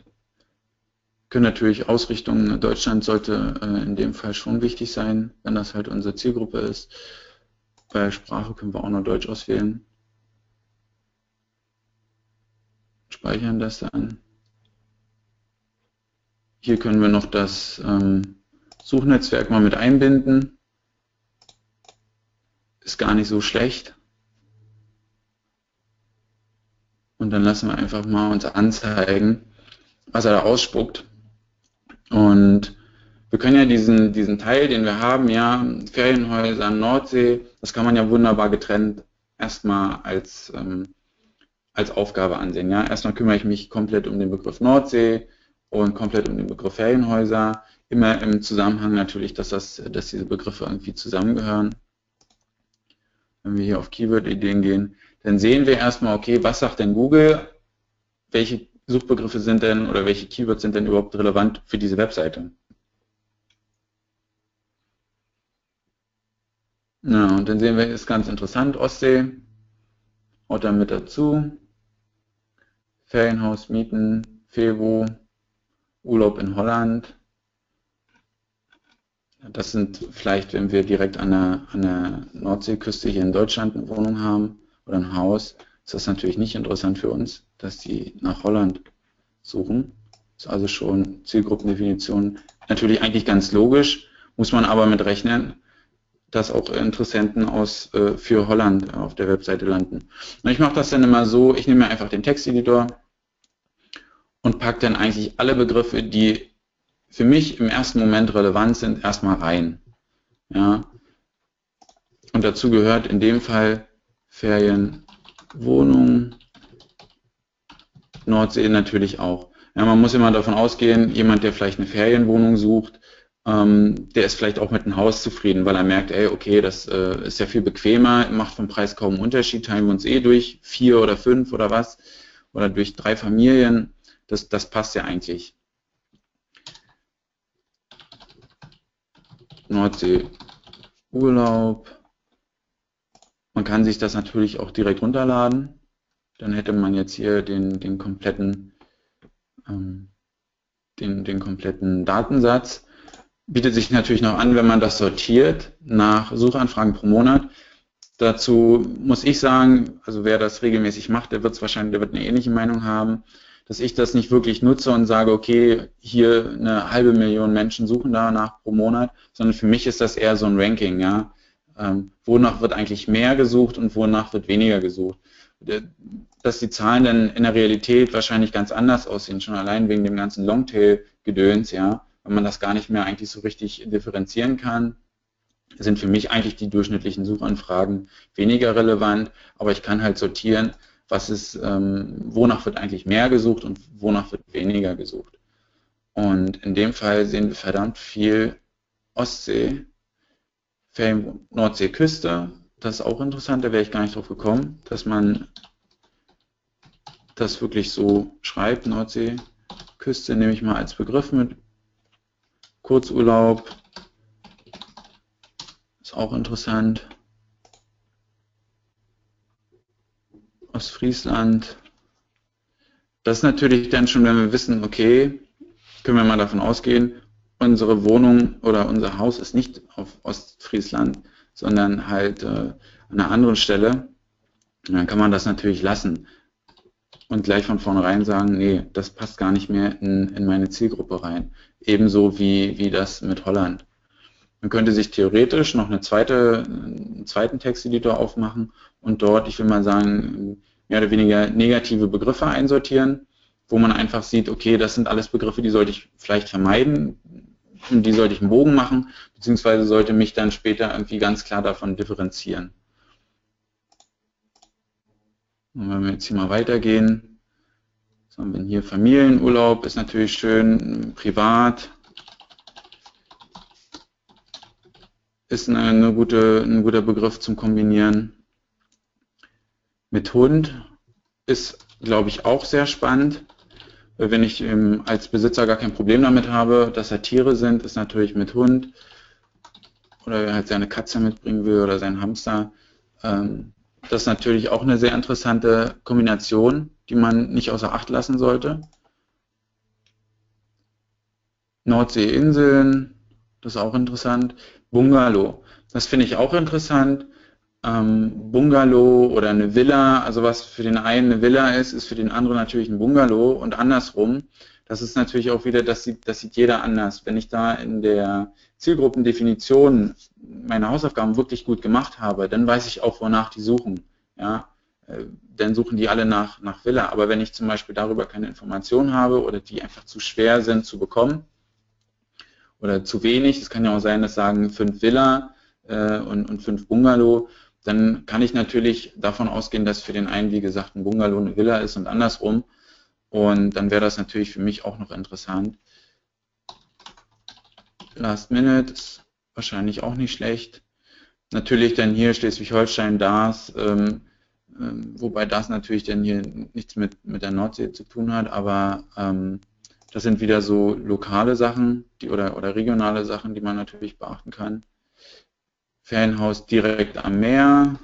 Können natürlich Ausrichtung Deutschland sollte äh, in dem Fall schon wichtig sein, wenn das halt unsere Zielgruppe ist. Bei Sprache können wir auch noch Deutsch auswählen. Speichern das dann. Hier können wir noch das ähm, Suchnetzwerk mal mit einbinden. Ist gar nicht so schlecht. Und dann lassen wir einfach mal uns anzeigen, was er da ausspuckt. Und wir können ja diesen, diesen Teil, den wir haben, ja, Ferienhäuser, Nordsee, das kann man ja wunderbar getrennt erstmal als, ähm, als Aufgabe ansehen. Ja. Erstmal kümmere ich mich komplett um den Begriff Nordsee und komplett um den Begriff Ferienhäuser. Immer im Zusammenhang natürlich, dass, das, dass diese Begriffe irgendwie zusammengehören. Wenn wir hier auf Keyword-Ideen gehen, dann sehen wir erstmal, okay, was sagt denn Google? Welche Suchbegriffe sind denn oder welche Keywords sind denn überhaupt relevant für diese Webseite? Ja, und dann sehen wir, ist ganz interessant, Ostsee, haut dann mit dazu, Ferienhaus mieten, Fevo, Urlaub in Holland. Das sind vielleicht, wenn wir direkt an der, an der Nordseeküste hier in Deutschland eine Wohnung haben, oder ein Haus, ist das natürlich nicht interessant für uns, dass die nach Holland suchen. Ist also schon Zielgruppendefinition natürlich eigentlich ganz logisch, muss man aber mit rechnen, dass auch Interessenten aus äh, für Holland auf der Webseite landen. Und ich mache das dann immer so, ich nehme einfach den Texteditor und packe dann eigentlich alle Begriffe, die für mich im ersten Moment relevant sind, erstmal rein. Ja. Und dazu gehört in dem Fall Ferienwohnung, Nordsee natürlich auch. Ja, man muss immer davon ausgehen, jemand, der vielleicht eine Ferienwohnung sucht, ähm, der ist vielleicht auch mit einem Haus zufrieden, weil er merkt, ey, okay, das äh, ist ja viel bequemer, macht vom Preis kaum einen Unterschied, teilen wir uns eh durch vier oder fünf oder was, oder durch drei Familien, das, das passt ja eigentlich. Nordsee Urlaub, man kann sich das natürlich auch direkt runterladen. Dann hätte man jetzt hier den, den kompletten ähm, den, den kompletten Datensatz. Bietet sich natürlich noch an, wenn man das sortiert nach Suchanfragen pro Monat. Dazu muss ich sagen, also wer das regelmäßig macht, der wird wahrscheinlich, der wird eine ähnliche Meinung haben, dass ich das nicht wirklich nutze und sage, okay, hier eine halbe Million Menschen suchen danach pro Monat, sondern für mich ist das eher so ein Ranking, ja. Ähm, wonach wird eigentlich mehr gesucht und wonach wird weniger gesucht. Dass die Zahlen dann in der Realität wahrscheinlich ganz anders aussehen, schon allein wegen dem ganzen Longtail-Gedöns, ja, wenn man das gar nicht mehr eigentlich so richtig differenzieren kann, sind für mich eigentlich die durchschnittlichen Suchanfragen weniger relevant, aber ich kann halt sortieren, was ist, ähm, wonach wird eigentlich mehr gesucht und wonach wird weniger gesucht. Und in dem Fall sehen wir verdammt viel Ostsee, Nordseeküste, das ist auch interessant, da wäre ich gar nicht drauf gekommen, dass man das wirklich so schreibt, Nordseeküste nehme ich mal als Begriff mit. Kurzurlaub ist auch interessant. Ostfriesland. Das ist natürlich dann schon, wenn wir wissen, okay, können wir mal davon ausgehen, unsere Wohnung oder unser Haus ist nicht auf Ostfriesland, sondern halt äh, an einer anderen Stelle, dann kann man das natürlich lassen und gleich von vornherein sagen, nee, das passt gar nicht mehr in, in meine Zielgruppe rein. Ebenso wie, wie das mit Holland. Man könnte sich theoretisch noch eine zweite, einen zweiten Texteditor aufmachen und dort, ich will mal sagen, mehr oder weniger negative Begriffe einsortieren, wo man einfach sieht, okay, das sind alles Begriffe, die sollte ich vielleicht vermeiden, um die sollte ich einen Bogen machen, beziehungsweise sollte mich dann später irgendwie ganz klar davon differenzieren. Und wenn wir jetzt hier mal weitergehen, was haben wir hier? Familienurlaub ist natürlich schön, privat ist eine, eine gute, ein guter Begriff zum Kombinieren. Mit Hund ist, glaube ich, auch sehr spannend wenn ich ähm, als Besitzer gar kein Problem damit habe, dass er Tiere sind, ist natürlich mit Hund oder er halt seine Katze mitbringen will oder seinen Hamster. Ähm, das ist natürlich auch eine sehr interessante Kombination, die man nicht außer Acht lassen sollte. Nordseeinseln, das ist auch interessant. Bungalow, das finde ich auch interessant. ähm, Bungalow oder eine Villa, also was für den einen eine Villa ist, ist für den anderen natürlich ein Bungalow und andersrum. Das ist natürlich auch wieder, das sieht, das sieht jeder anders. Wenn ich da in der Zielgruppendefinition meine Hausaufgaben wirklich gut gemacht habe, dann weiß ich auch, wonach die suchen. Ja, äh, dann suchen die alle nach, nach Villa. Aber wenn ich zum Beispiel darüber keine Informationen habe oder die einfach zu schwer sind zu bekommen oder zu wenig, es kann ja auch sein, dass sagen fünf Villa äh, und, und fünf Bungalow, dann kann ich natürlich davon ausgehen, dass für den einen, wie gesagt, ein Bungalow eine Villa ist und andersrum. Und dann wäre das natürlich für mich auch noch interessant. Last Minute ist wahrscheinlich auch nicht schlecht. Natürlich dann hier Schleswig-Holstein, DAS, ähm, ähm, wobei das natürlich dann hier nichts mit, mit der Nordsee zu tun hat, aber ähm, das sind wieder so lokale Sachen die, oder, oder regionale Sachen, die man natürlich beachten kann. Ferienhaus direkt am Meer.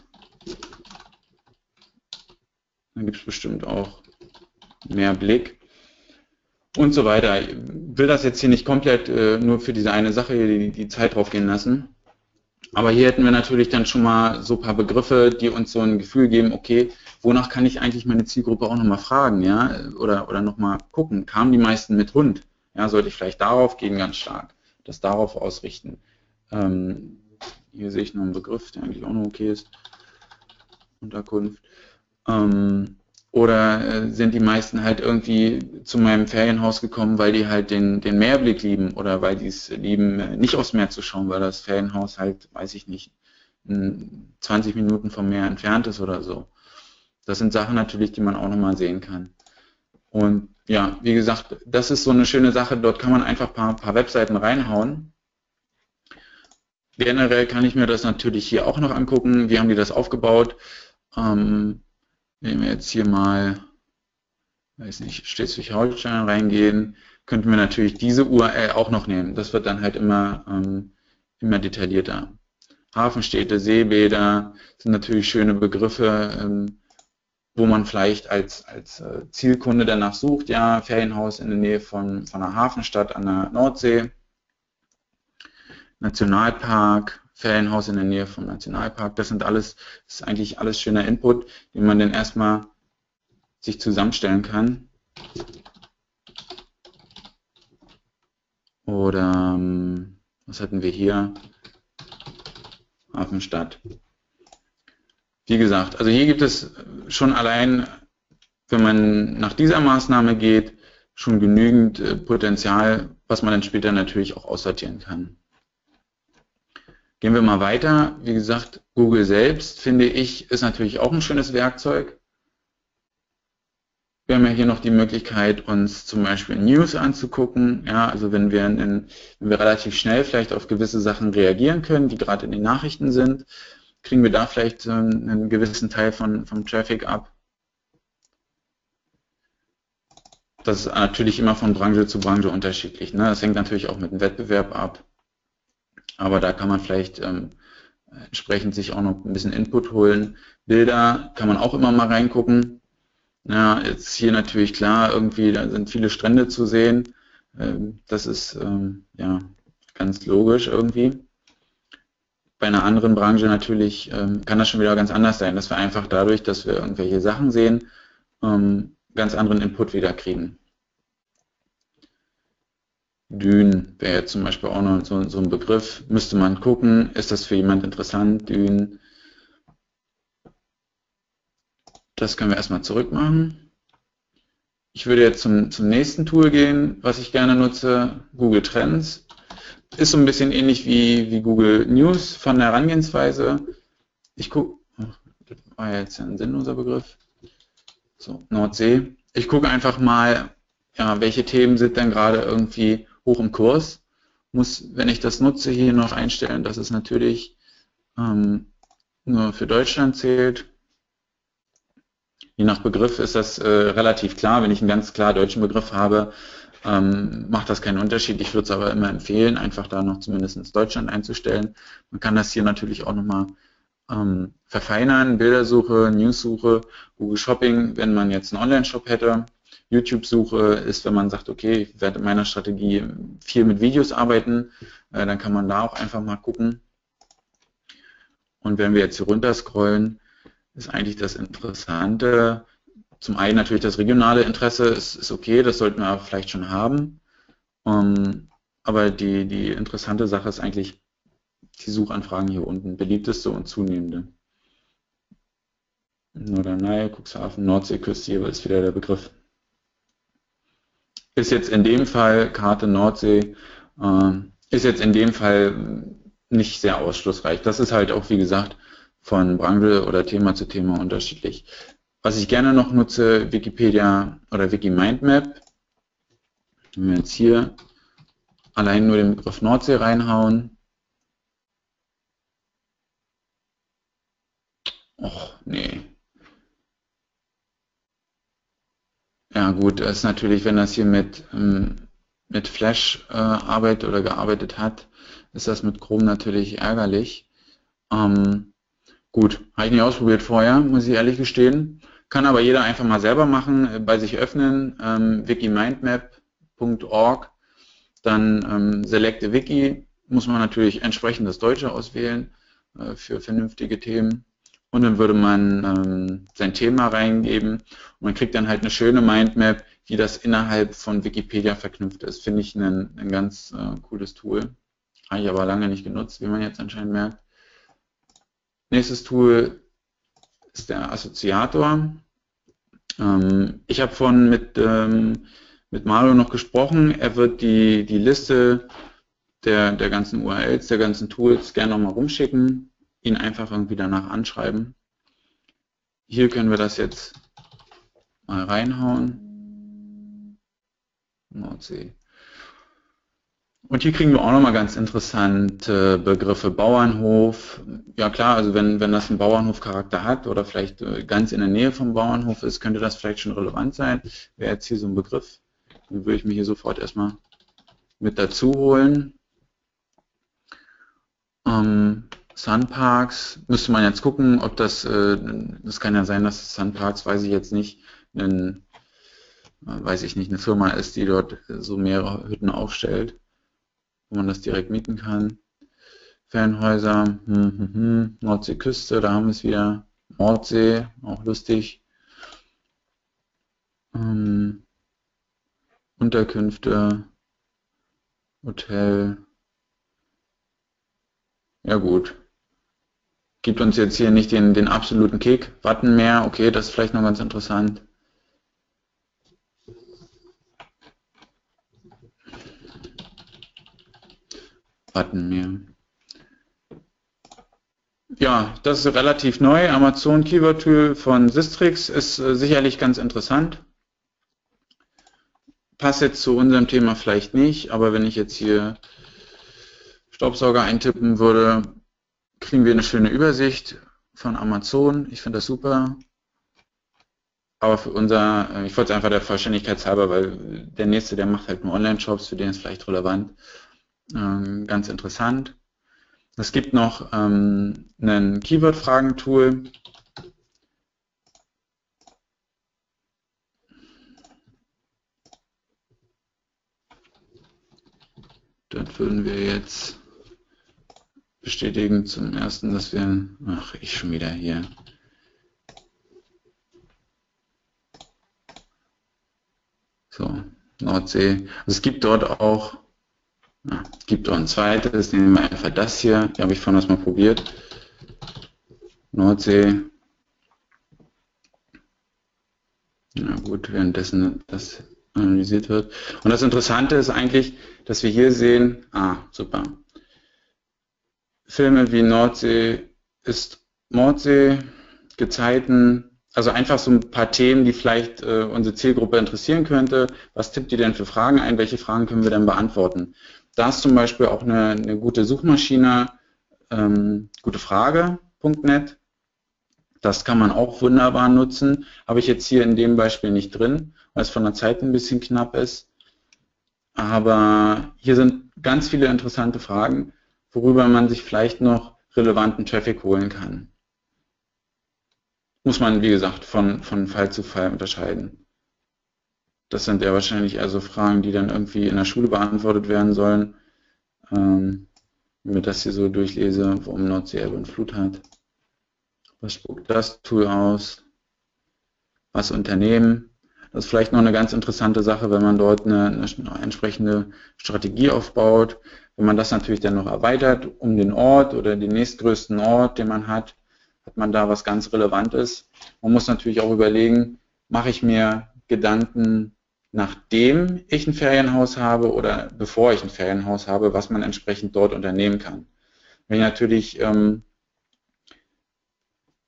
Dann gibt es bestimmt auch mehr Blick und so weiter. Ich will das jetzt hier nicht komplett äh, nur für diese eine Sache die, die Zeit drauf gehen lassen. Aber hier hätten wir natürlich dann schon mal so ein paar Begriffe, die uns so ein Gefühl geben, okay, wonach kann ich eigentlich meine Zielgruppe auch nochmal fragen, ja, oder, oder nochmal gucken, kamen die meisten mit Hund? Ja, sollte ich vielleicht darauf gehen ganz stark, das darauf ausrichten. Ähm, hier sehe ich noch einen Begriff, der eigentlich auch noch okay ist. Unterkunft. Ähm, oder äh, sind die meisten halt irgendwie zu meinem Ferienhaus gekommen, weil die halt den, den Meerblick lieben oder weil die es lieben, äh, nicht aufs Meer zu schauen, weil das Ferienhaus halt, weiß ich nicht, 20 Minuten vom Meer entfernt ist oder so. Das sind Sachen natürlich, die man auch nochmal sehen kann. Und ja, wie gesagt, das ist so eine schöne Sache. Dort kann man einfach ein paar, paar Webseiten reinhauen. Generell kann ich mir das natürlich hier auch noch angucken. Wie haben die das aufgebaut? Ähm, wenn wir jetzt hier mal, weiß nicht, Schleswig-Holstein reingehen, könnten wir natürlich diese URL auch noch nehmen. Das wird dann halt immer, ähm, immer detaillierter. Hafenstädte, Seebäder sind natürlich schöne Begriffe, ähm, wo man vielleicht als, als äh, Zielkunde danach sucht, ja, Ferienhaus in der Nähe von, von einer Hafenstadt an der Nordsee, Nationalpark, Ferienhaus in der Nähe vom Nationalpark. Das sind alles, das ist eigentlich alles schöner Input, den man dann erstmal sich zusammenstellen kann. Oder ähm, was hatten wir hier? Hafenstadt. Wie gesagt, also hier gibt es schon allein, wenn man nach dieser Maßnahme geht, schon genügend äh, Potenzial, was man dann später natürlich auch aussortieren kann. Gehen wir mal weiter. Wie gesagt, Google selbst, finde ich, ist natürlich auch ein schönes Werkzeug. Wir haben ja hier noch die Möglichkeit, uns zum Beispiel News anzugucken. Ja, also wenn wir, in, wenn wir relativ schnell vielleicht auf gewisse Sachen reagieren können, die gerade in den Nachrichten sind, kriegen wir da vielleicht einen gewissen Teil von, vom Traffic ab. Das ist natürlich immer von Branche zu Branche unterschiedlich. Ne? Das hängt natürlich auch mit dem Wettbewerb ab. Aber da kann man vielleicht ähm, entsprechend sich auch noch ein bisschen Input holen. Bilder kann man auch immer mal reingucken. Ja, jetzt hier natürlich klar, irgendwie, da sind viele Strände zu sehen. Ähm, das ist ähm, ja ganz logisch irgendwie. Bei einer anderen Branche natürlich ähm, kann das schon wieder ganz anders sein, dass wir einfach dadurch, dass wir irgendwelche Sachen sehen, ähm, ganz anderen Input wieder kriegen. Dünen wäre jetzt zum Beispiel auch noch so, so, ein Begriff. Müsste man gucken, ist das für jemand interessant, Dünen. Das können wir erstmal zurückmachen. Ich würde jetzt zum, zum nächsten Tool gehen, was ich gerne nutze, Google Trends. Ist so ein bisschen ähnlich wie, wie Google News von der Herangehensweise. Ich gucke, war jetzt ein sinnloser Begriff. So, Nordsee. Ich gucke einfach mal, ja, welche Themen sind denn gerade irgendwie hoch im Kurs. Muss, wenn ich das nutze, hier noch einstellen, dass es natürlich ähm, nur für Deutschland zählt. Je nach Begriff ist das äh, relativ klar. Wenn ich einen ganz klar deutschen Begriff habe, ähm, macht das keinen Unterschied. Ich würde es aber immer empfehlen, einfach da noch zumindest Deutschland einzustellen. Man kann das hier natürlich auch nochmal ähm, verfeinern. Bildersuche, Newssuche, Google Shopping, wenn man jetzt einen Online-Shop hätte. YouTube-Suche ist, wenn man sagt, okay, ich werde in meiner Strategie viel mit Videos arbeiten, äh, dann kann man da auch einfach mal gucken. Und wenn wir jetzt hier runter scrollen, ist eigentlich das Interessante, zum einen natürlich das regionale Interesse ist, ist okay, das sollten wir vielleicht schon haben. Ähm, aber die, die interessante Sache ist eigentlich die Suchanfragen hier unten, beliebteste und zunehmende. Norderney, Cuxhaven, Nordseeküste jeweils wieder der Begriff. Ist jetzt in dem Fall Karte Nordsee, äh, ist jetzt in dem Fall nicht sehr ausschlussreich. Das ist halt auch, wie gesagt, von Branche oder Thema zu Thema unterschiedlich. Was ich gerne noch nutze, Wikipedia oder Wikimindmap. Wenn wir jetzt hier allein nur den Begriff Nordsee reinhauen. Och, nee. Ja gut, ist natürlich, wenn das hier mit, ähm, mit Flash äh, arbeitet oder gearbeitet hat, ist das mit Chrome natürlich ärgerlich. Ähm, gut, habe ich nicht ausprobiert vorher, muss ich ehrlich gestehen. Kann aber jeder einfach mal selber machen, äh, bei sich öffnen, ähm, wikimindmap.org, dann ähm, Select a Wiki, muss man natürlich entsprechend das Deutsche auswählen äh, für vernünftige Themen und dann würde man ähm, sein Thema reingeben und man kriegt dann halt eine schöne Mindmap, wie das innerhalb von Wikipedia verknüpft ist. Finde ich ein, ein ganz äh, cooles Tool. Habe ich aber lange nicht genutzt, wie man jetzt anscheinend merkt. Nächstes Tool ist der Assoziator. Ähm, ich habe von mit, ähm, mit Mario noch gesprochen. Er wird die, die Liste der, der ganzen URLs, der ganzen Tools gerne nochmal rumschicken ihn einfach irgendwie danach anschreiben. Hier können wir das jetzt mal reinhauen. Nordsee. Und hier kriegen wir auch nochmal ganz interessante Begriffe. Bauernhof. Ja klar, also wenn, wenn das einen Bauernhofcharakter hat oder vielleicht äh, ganz in der Nähe vom Bauernhof ist, könnte das vielleicht schon relevant sein. Wäre jetzt hier so ein Begriff, den würde ich mir hier sofort erstmal mit dazu holen. Ähm, Sunparks müsste man jetzt gucken, ob das, äh, das kann ja sein, dass Sunparks, weiß ich jetzt nicht, ein, äh, weiß ich nicht, eine Firma ist, die dort so mehrere Hütten aufstellt, wo man das direkt mieten kann. Fernhäuser, hm, hm, hm, Nordseeküste, da haben wir es wieder. Nordsee, auch lustig. Ähm, Unterkünfte, Hotel. Ja gut, gibt uns jetzt hier nicht den, den absoluten Kick. Watten mehr, okay, das ist vielleicht noch ganz interessant. Watten mehr. Ja, das ist relativ neu. Amazon Keyword Tool von Sistrix ist äh, sicherlich ganz interessant. Passt jetzt zu unserem Thema vielleicht nicht, aber wenn ich jetzt hier Staubsauger eintippen würde, kriegen wir eine schöne Übersicht von Amazon. Ich finde das super. Aber für unser, äh, ich wollte es einfach der Vollständigkeit halber, weil der nächste, der macht halt nur Online-Shops, für den ist vielleicht relevant. Ähm, ganz interessant. Es gibt noch ähm, ein Keyword-Fragen-Tool. Dort würden wir jetzt bestätigen zum ersten, dass wir, ach, ich schon wieder hier. So, Nordsee. Also es gibt dort auch, ja, gibt auch ein zweites, nehmen wir einfach das hier, hier habe ich vorhin das mal probiert. Nordsee. Na gut, währenddessen das analysiert wird. Und das Interessante ist eigentlich, dass wir hier sehen, ah, super, Filme wie Nordsee ist Mordsee, Gezeiten, also einfach so ein paar Themen, die vielleicht äh, unsere Zielgruppe interessieren könnte. Was tippt ihr denn für Fragen ein? Welche Fragen können wir denn beantworten? Da ist zum Beispiel auch eine, eine gute Suchmaschine, ähm, gute Frage.net. Das kann man auch wunderbar nutzen. Habe ich jetzt hier in dem Beispiel nicht drin, weil es von der Zeit ein bisschen knapp ist. Aber hier sind ganz viele interessante Fragen worüber man sich vielleicht noch relevanten Traffic holen kann. Muss man, wie gesagt, von, von Fall zu Fall unterscheiden. Das sind ja wahrscheinlich eher so Fragen, die dann irgendwie in der Schule beantwortet werden sollen. Ähm, wenn mir das hier so durchlese, warum Nordsee Ebbe und Flut hat. Was spuckt das Tool aus? Was Unternehmen? Das ist vielleicht noch eine ganz interessante Sache, wenn man dort eine, eine entsprechende Strategie aufbaut. Wenn man das natürlich dann noch erweitert um den Ort oder den nächstgrößten Ort, den man hat, hat man da was ganz Relevantes. Man muss natürlich auch überlegen, mache ich mir Gedanken, nachdem ich ein Ferienhaus habe oder bevor ich ein Ferienhaus habe, was man entsprechend dort unternehmen kann. Wenn ich natürlich ähm,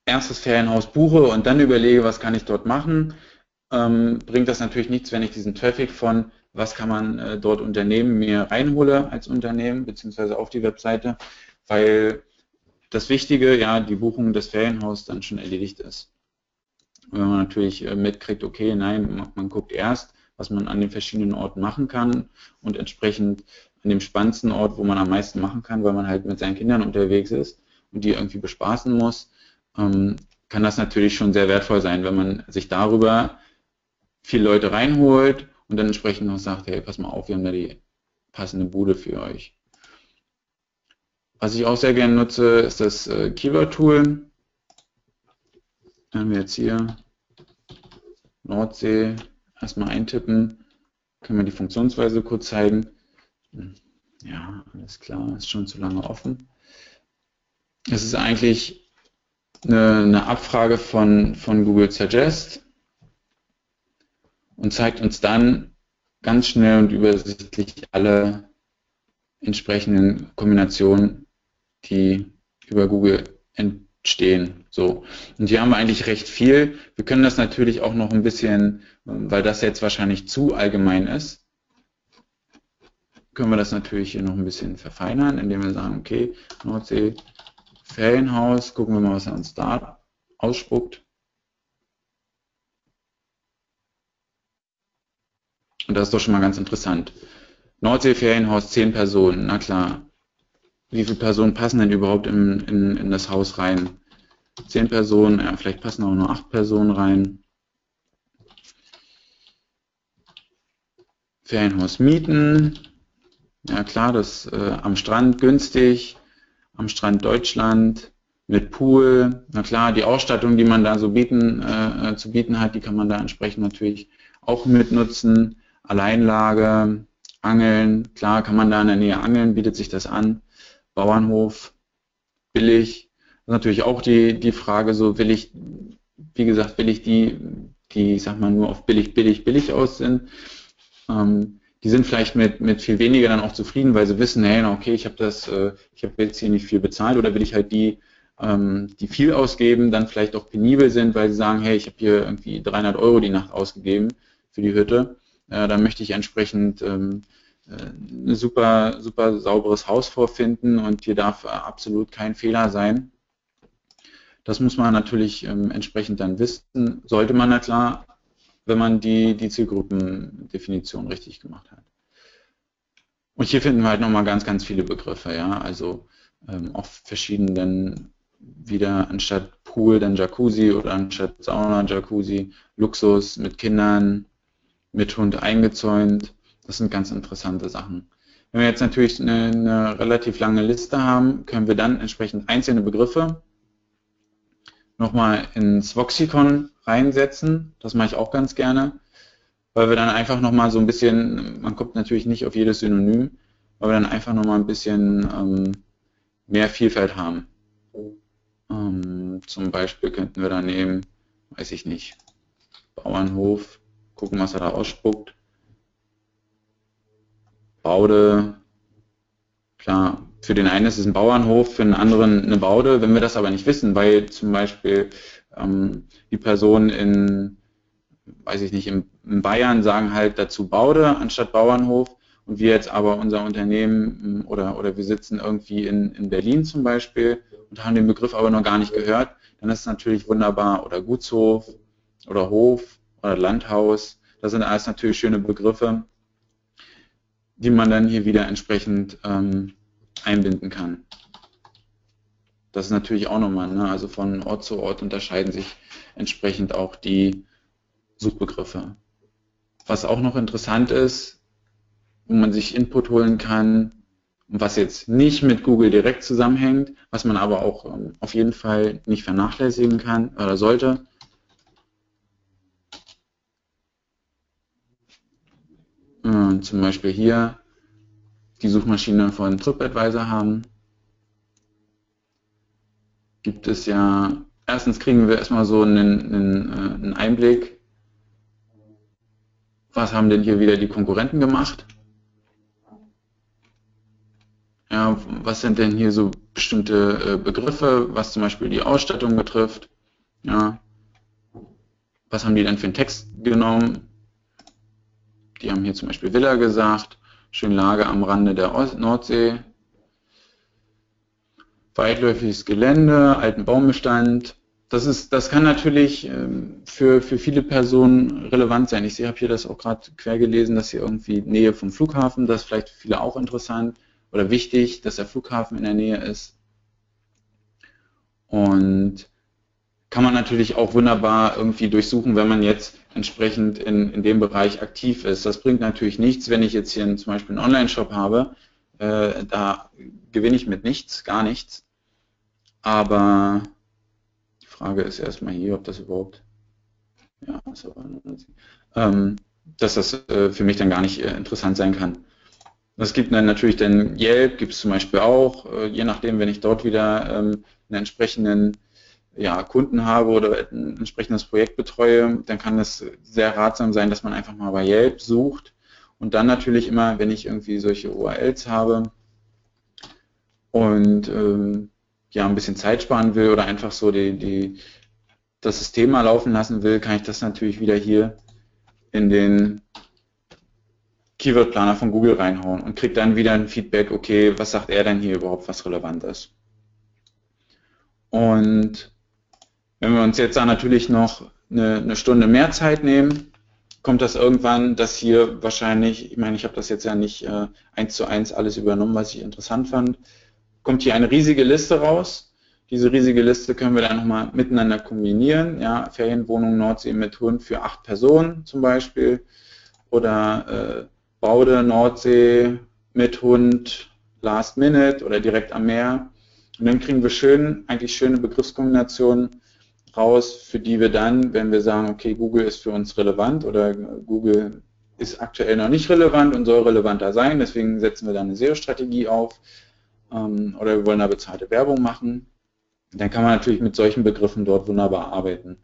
erstes Ferienhaus buche und dann überlege, was kann ich dort machen, ähm, bringt das natürlich nichts, wenn ich diesen Traffic von was kann man äh, dort unternehmen mir reinhole als Unternehmen beziehungsweise auf die Webseite, weil das Wichtige, ja, die Buchung des Ferienhauses dann schon erledigt ist. Wenn man natürlich äh, mitkriegt, okay, nein, man guckt erst, was man an den verschiedenen Orten machen kann und entsprechend an dem spannendsten Ort, wo man am meisten machen kann, weil man halt mit seinen Kindern unterwegs ist und die irgendwie bespaßen muss, ähm, kann das natürlich schon sehr wertvoll sein, wenn man sich darüber viele Leute reinholt und dann entsprechend noch sagt, hey, pass mal auf, wir haben da die passende Bude für euch. Was ich auch sehr gerne nutze, ist das äh, Keyword-Tool. Haben wir jetzt hier Nordsee erstmal eintippen, können wir die Funktionsweise kurz zeigen. Ja, alles klar, ist schon zu lange offen. Es ist eigentlich eine, eine Abfrage von, von Google Suggest und zeigt uns dann ganz schnell und übersichtlich alle entsprechenden Kombinationen, die über Google entstehen. So. Und hier haben wir eigentlich recht viel. Wir können das natürlich auch noch ein bisschen, weil das jetzt wahrscheinlich zu allgemein ist, können wir das natürlich hier noch ein bisschen verfeinern, indem wir sagen, okay, Nordsee Ferienhaus, gucken wir mal, was er uns da ausspuckt. Und das ist doch schon mal ganz interessant. Nordsee-Ferienhaus, 10 Personen, na klar. Wie viele Personen passen denn überhaupt in, in, in das Haus rein? 10 Personen, ja, vielleicht passen auch nur 8 Personen rein. Ferienhaus mieten. Ja klar, das äh, am Strand günstig, am Strand Deutschland mit Pool. Na klar, die Ausstattung, die man da so bieten, äh, äh zu bieten hat, die kann man da entsprechend natürlich auch mitnutzen. Alleinlage, Angeln, klar kann man da in der Nähe angeln, bietet sich das an. Bauernhof, billig. natürlich auch die, die Frage, so will ich, wie gesagt, will ich die, die, sag mal, nur auf billig, billig, billig aus sind. Ähm, die sind vielleicht mit, mit viel weniger dann auch zufrieden, weil sie wissen, hey, okay, ich habe das, äh, ich habe jetzt hier nicht viel bezahlt oder will ich halt die, ähm, die viel ausgeben, dann vielleicht auch penibel sind, weil sie sagen, hey, ich habe hier irgendwie 300 Euro die Nacht ausgegeben für die Hütte äh, da möchte ich entsprechend ähm, äh, ein super, super sauberes Haus vorfinden und hier darf absolut kein Fehler sein. Das muss man natürlich ähm, entsprechend dann wissen, sollte man na klar, wenn man die, die Zielgruppendefinition richtig gemacht hat. Und hier finden wir halt nochmal ganz, ganz viele Begriffe, ja, also ähm, auf verschiedenen, wieder anstatt Pool dann Jacuzzi oder anstatt Sauna Jacuzzi, Luxus mit Kindern, mit Hund eingezäunt. Das sind ganz interessante Sachen. Wenn wir jetzt natürlich eine, eine, relativ lange Liste haben, können wir dann entsprechend einzelne Begriffe nochmal ins Voxicon reinsetzen. Das mache ich auch ganz gerne, weil wir dann einfach nochmal so ein bisschen, man kommt natürlich nicht auf jedes Synonym, weil wir dann einfach nochmal ein bisschen ähm, mehr Vielfalt haben. Ähm, zum Beispiel könnten wir da nehmen, weiß ich nicht, Bauernhof, gucken, was er da ausspuckt. Baude, klar, für den einen ist es ein Bauernhof, für den anderen eine Baude. Wenn wir das aber nicht wissen, weil zum Beispiel ähm, die Personen in, weiß ich nicht, in, Bayern sagen halt dazu Baude anstatt Bauernhof und wir jetzt aber unser Unternehmen oder, oder wir sitzen irgendwie in, in Berlin zum Beispiel und haben den Begriff aber noch gar nicht gehört, dann ist es natürlich wunderbar oder Gutshof oder Hof oder Landhaus. Das sind alles natürlich schöne Begriffe, die man dann hier wieder entsprechend ähm, einbinden kann. Das ist natürlich auch nochmal, ne? also von Ort zu Ort unterscheiden sich entsprechend auch die Suchbegriffe. Was auch noch interessant ist, wo man sich Input holen kann, was jetzt nicht mit Google direkt zusammenhängt, was man aber auch ähm, auf jeden Fall nicht vernachlässigen kann oder sollte. Äh, zum Beispiel hier die Suchmaschine von TripAdvisor haben, gibt es ja, erstens kriegen wir erstmal so einen, einen, äh, einen Einblick, was haben denn hier wieder die Konkurrenten gemacht ja, was sind denn hier so bestimmte äh, Begriffe, was zum Beispiel die Ausstattung betrifft? Ja, was haben die denn für einen Text genommen? Die haben hier zum Beispiel Villa gesagt, schön Lage am Rande der Nordsee, weitläufiges Gelände, alten Baumbestand. Das, ist, das kann natürlich ähm, für, für viele Personen relevant sein. Ich habe hier das auch gerade quer gelesen, dass hier irgendwie Nähe vom Flughafen, das ist vielleicht für viele auch interessant oder wichtig, dass der Flughafen in der Nähe ist. Und kann man natürlich auch wunderbar irgendwie durchsuchen, wenn man jetzt entsprechend in, in dem Bereich aktiv ist. Das bringt natürlich nichts, wenn ich jetzt hier zum Beispiel einen Online-Shop habe. Äh, da gewinne ich mit nichts, gar nichts. Aber die Frage ist erstmal hier, ob das überhaupt, ja, ist aber, ähm, dass das äh, für mich dann gar nicht äh, interessant sein kann. Es gibt dann natürlich den Yelp, gibt es zum Beispiel auch, äh, je nachdem, wenn ich dort wieder ähm, einen entsprechenden ja, Kunden habe oder ein entsprechendes Projekt betreue, dann kann es sehr ratsam sein, dass man einfach mal bei Yelp sucht und dann natürlich immer, wenn ich irgendwie solche URLs habe und ähm, ja ein bisschen Zeit sparen will oder einfach so die, die, das System mal laufen lassen will, kann ich das natürlich wieder hier in den Keyword-Planer von Google reinhauen und kriegt dann wieder ein Feedback, okay, was sagt er denn hier überhaupt, was relevant ist. Und wenn wir uns jetzt da natürlich noch eine, eine Stunde mehr Zeit nehmen, kommt das irgendwann, dass hier wahrscheinlich, ich meine, ich habe das jetzt ja nicht äh, eins zu eins alles übernommen, was ich interessant fand, kommt hier eine riesige Liste raus. Diese riesige Liste können wir dann nochmal miteinander kombinieren. Ja, Ferienwohnung Nordsee mit Hund für acht Personen zum Beispiel oder äh, Baude, Nordsee mit Hund, Last Minute oder direkt am Meer. Und dann kriegen wir schön, eigentlich schöne Begriffskombinationen raus, für die wir dann, wenn wir sagen, okay, Google ist für uns relevant oder Google ist aktuell noch nicht relevant und soll relevanter sein, deswegen setzen wir dann eine SEO-Strategie auf ähm, oder wir wollen da bezahlte Werbung machen, dann kann man natürlich mit solchen Begriffen dort wunderbar arbeiten.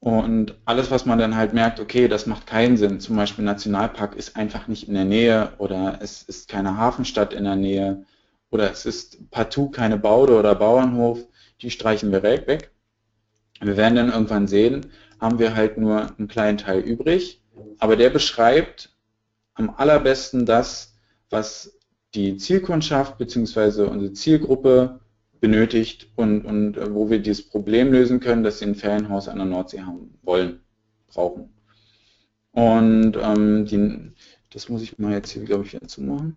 Und alles, was man dann halt merkt, okay, das macht keinen Sinn, zum Beispiel Nationalpark ist einfach nicht in der Nähe oder es ist keine Hafenstadt in der Nähe oder es ist partout keine Baude oder Bauernhof, die streichen wir weg. Wir werden dann irgendwann sehen, haben wir halt nur einen kleinen Teil übrig, aber der beschreibt am allerbesten das, was die Zielkundschaft bzw. unsere Zielgruppe benötigt und, und äh, wo wir dieses Problem lösen können, dass sie ein Ferienhaus an der Nordsee haben wollen, brauchen. Und ähm, die, das muss ich mal jetzt hier, glaube ich, wieder zumachen.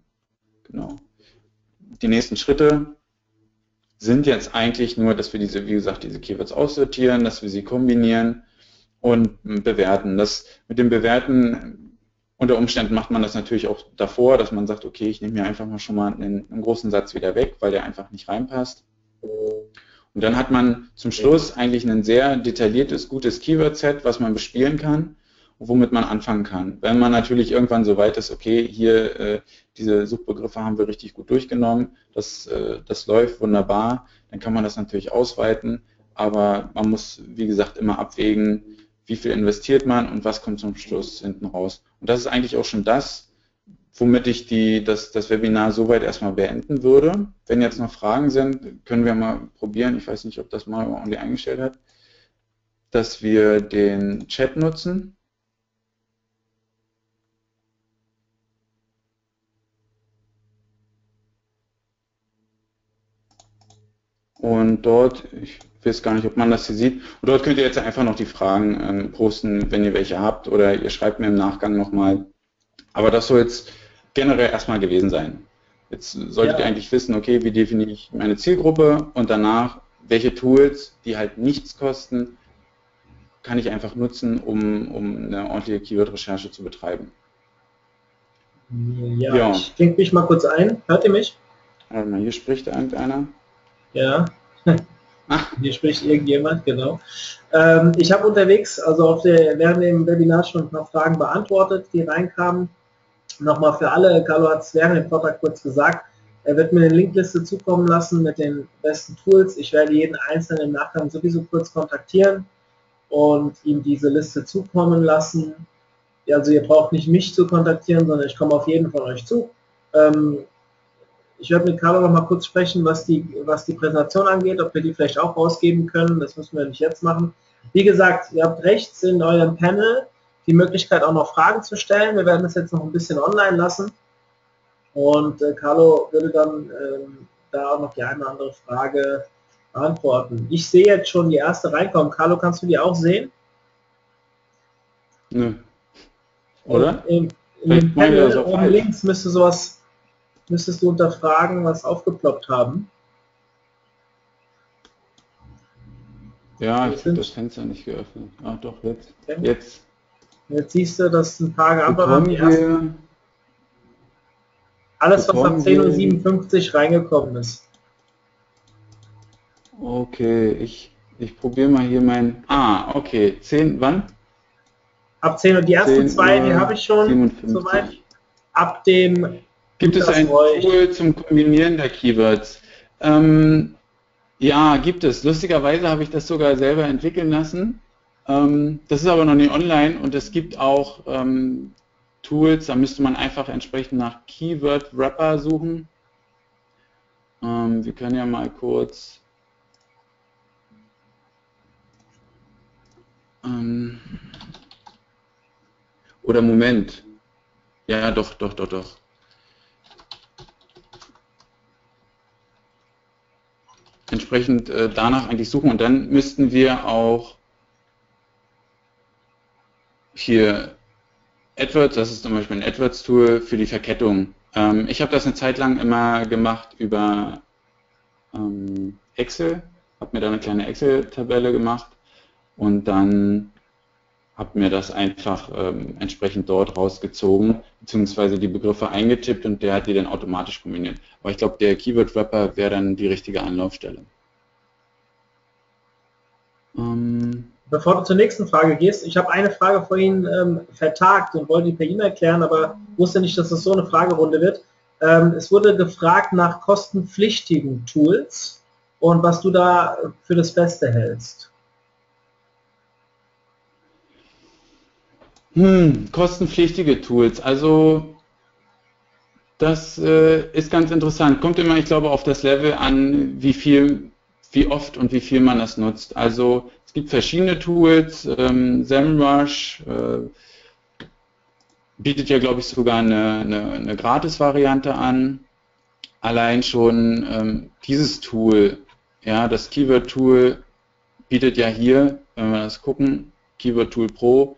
Genau. Die nächsten Schritte sind jetzt eigentlich nur, dass wir diese, wie gesagt, diese Keywords aussortieren, dass wir sie kombinieren und bewerten. Das mit dem Bewerten unter Umständen macht man das natürlich auch davor, dass man sagt, okay, ich nehme mir einfach mal schon mal einen, einen großen Satz wieder weg, weil der einfach nicht reinpasst. Und dann hat man zum Schluss eigentlich ein sehr detailliertes, gutes Keyword-Set, was man bespielen kann womit man anfangen kann. Wenn man natürlich irgendwann so weit ist, okay, hier äh, diese Suchbegriffe haben wir richtig gut durchgenommen, das, äh, das läuft wunderbar, dann kann man das natürlich ausweiten, aber man muss, wie gesagt, immer abwägen, wie viel investiert man und was kommt zum Schluss hinten raus. Und das ist eigentlich auch schon das, womit ich die, das, das Webinar soweit erstmal beenden würde. Wenn jetzt noch Fragen sind, können wir mal probieren, ich weiß nicht, ob das mal only eingestellt hat, dass wir den Chat nutzen. Und dort, ich weiß gar nicht, ob man das hier sieht, und dort könnt ihr jetzt einfach noch die Fragen ähm, posten, wenn ihr welche habt, oder ihr schreibt mir im Nachgang nochmal. Aber das soll jetzt generell erstmal gewesen sein. Jetzt solltet ja. ihr eigentlich wissen, okay, wie definiere ich meine Zielgruppe und danach, welche Tools, die halt nichts kosten, kann ich einfach nutzen, um, um eine ordentliche Keyword-Recherche zu betreiben. Ja, ja. ich klinge mich mal kurz ein. Hört ihr mich? Warte mal, hier spricht irgendeiner. Ja. Hier spricht irgendjemand, genau. Ähm, ich habe unterwegs, also auf der, während dem Webinar schon ein paar Fragen beantwortet, die reinkamen. Nochmal für alle, Carlo hat es während dem Vortrag kurz gesagt, er wird mir eine Linkliste zukommen lassen mit den besten Tools. Ich werde jeden einzelnen im Nachgang sowieso kurz kontaktieren und ihm diese Liste zukommen lassen. Also ihr braucht nicht mich zu kontaktieren, sondern ich komme auf jeden von euch zu. Ähm, ich werde mit Carlo noch mal kurz sprechen, was die, was die Präsentation angeht, ob wir die vielleicht auch rausgeben können. Das müssen wir nicht jetzt machen. Wie gesagt, ihr habt rechts in eurem Panel die Möglichkeit auch noch Fragen zu stellen. Wir werden das jetzt noch ein bisschen online lassen. Und äh, Carlo würde dann ähm, da auch noch die eine oder andere Frage beantworten. Ich sehe jetzt schon die erste reinkommen. Carlo, kannst du die auch sehen? Nö. Oder? In, in dem Panel oben links müsste sowas, müsstest du unter Fragen was aufgeploppt haben. Ja, ich habe das Fenster nicht geöffnet. Ah, doch, jetzt. Okay. Jetzt. Jetzt siehst du, dass ein paar geantwortet haben. Alles, was ab 10.57 Uhr reingekommen ist. Okay, ich, ich probiere mal hier mein... Ah, okay. 10, wann? Ab 10 Uhr. Die ersten 10, zwei, die habe ich schon 57. soweit. Ab dem... Gibt es ein Tool zum Kombinieren der Keywords? Ähm, ja, gibt es. Lustigerweise habe ich das sogar selber entwickeln lassen. Ähm, das ist aber noch nicht online und es gibt auch ähm, Tools, da müsste man einfach entsprechend nach Keyword Wrapper suchen. Ähm, wir können ja mal kurz ähm, oder Moment. Ja, doch, doch, doch, doch. Entsprechend äh, danach eigentlich suchen und dann müssten wir auch hier AdWords, das ist zum Beispiel ein AdWords-Tool für die Verkettung. Ähm, ich habe das eine Zeit lang immer gemacht über ähm, Excel, habe mir da eine kleine Excel-Tabelle gemacht und dann habe mir das einfach ähm, entsprechend dort rausgezogen, beziehungsweise die Begriffe eingetippt und der hat die dann automatisch kombiniert. Aber ich glaube, der Keyword Wrapper wäre dann die richtige Anlaufstelle. Ähm, Bevor du zur nächsten Frage gehst, ich habe eine Frage vorhin ähm, vertagt und wollte die per E-Mail klären, aber wusste nicht, dass das so eine Fragerunde wird. Ähm, es wurde gefragt nach kostenpflichtigen Tools und was du da für das Beste hältst. Hm, kostenpflichtige Tools. Also das äh, ist ganz interessant. Kommt immer, ich glaube, auf das Level an, wie viel, wie oft und wie viel man das nutzt. Also es gibt verschiedene Tools. Ähm, SEMrush äh, bietet ja, glaube ich, sogar eine, eine, eine Gratis-Variante an. Allein schon ähm, dieses Tool, ja, das Keyword-Tool bietet ja hier, wenn wir das gucken, Keyword Tool Pro,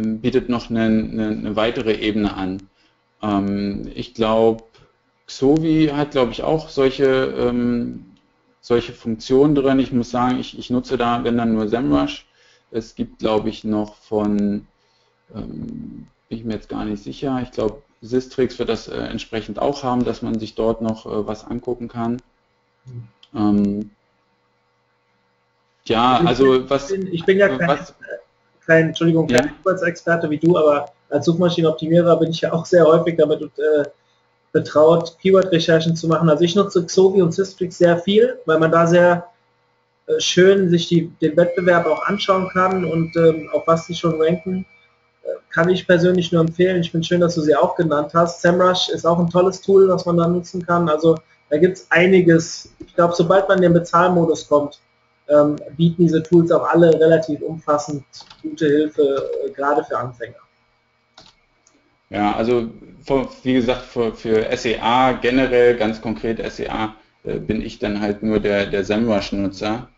bietet noch eine, eine, eine, weitere Ebene an. Ähm, ich glaube, Xovi hat, glaube ich, auch solche ähm, solche Funktionen drin. Ich muss sagen, ich, ich nutze da, wenn dann nur SEMrush. Es gibt, glaube ich, noch von, ähm, bin ich mir jetzt gar nicht sicher, ich glaube, Sistrix wird das äh, entsprechend auch haben, dass man sich dort noch äh, was angucken kann. Ähm, ja, also was... Ich bin, ich bin ja kein, was, kein Entschuldigung, kein ja? Experte wie du, aber als Suchmaschinenoptimierer bin ich ja auch sehr häufig damit äh, betraut, Keyword-Recherchen zu machen. Also ich nutze Xovi und Systrix sehr viel, weil man da sehr äh, schön sich die, den Wettbewerb auch anschauen kann und ähm, auf was sie schon ranken. Äh, kann ich persönlich nur empfehlen. Ich finde schön, dass du sie auch genannt hast. SEMrush ist auch ein tolles Tool, was man da nutzen kann. Also da gibt es einiges. Ich glaube, sobald man in den Bezahlmodus kommt, ähm, bieten diese Tools auch alle relativ umfassend gute Hilfe, äh, gerade für Anfänger. Ja, also wie gesagt, für, für SEA generell, ganz konkret SEA, äh, bin ich dann halt nur der, der SEMrush-Nutzer.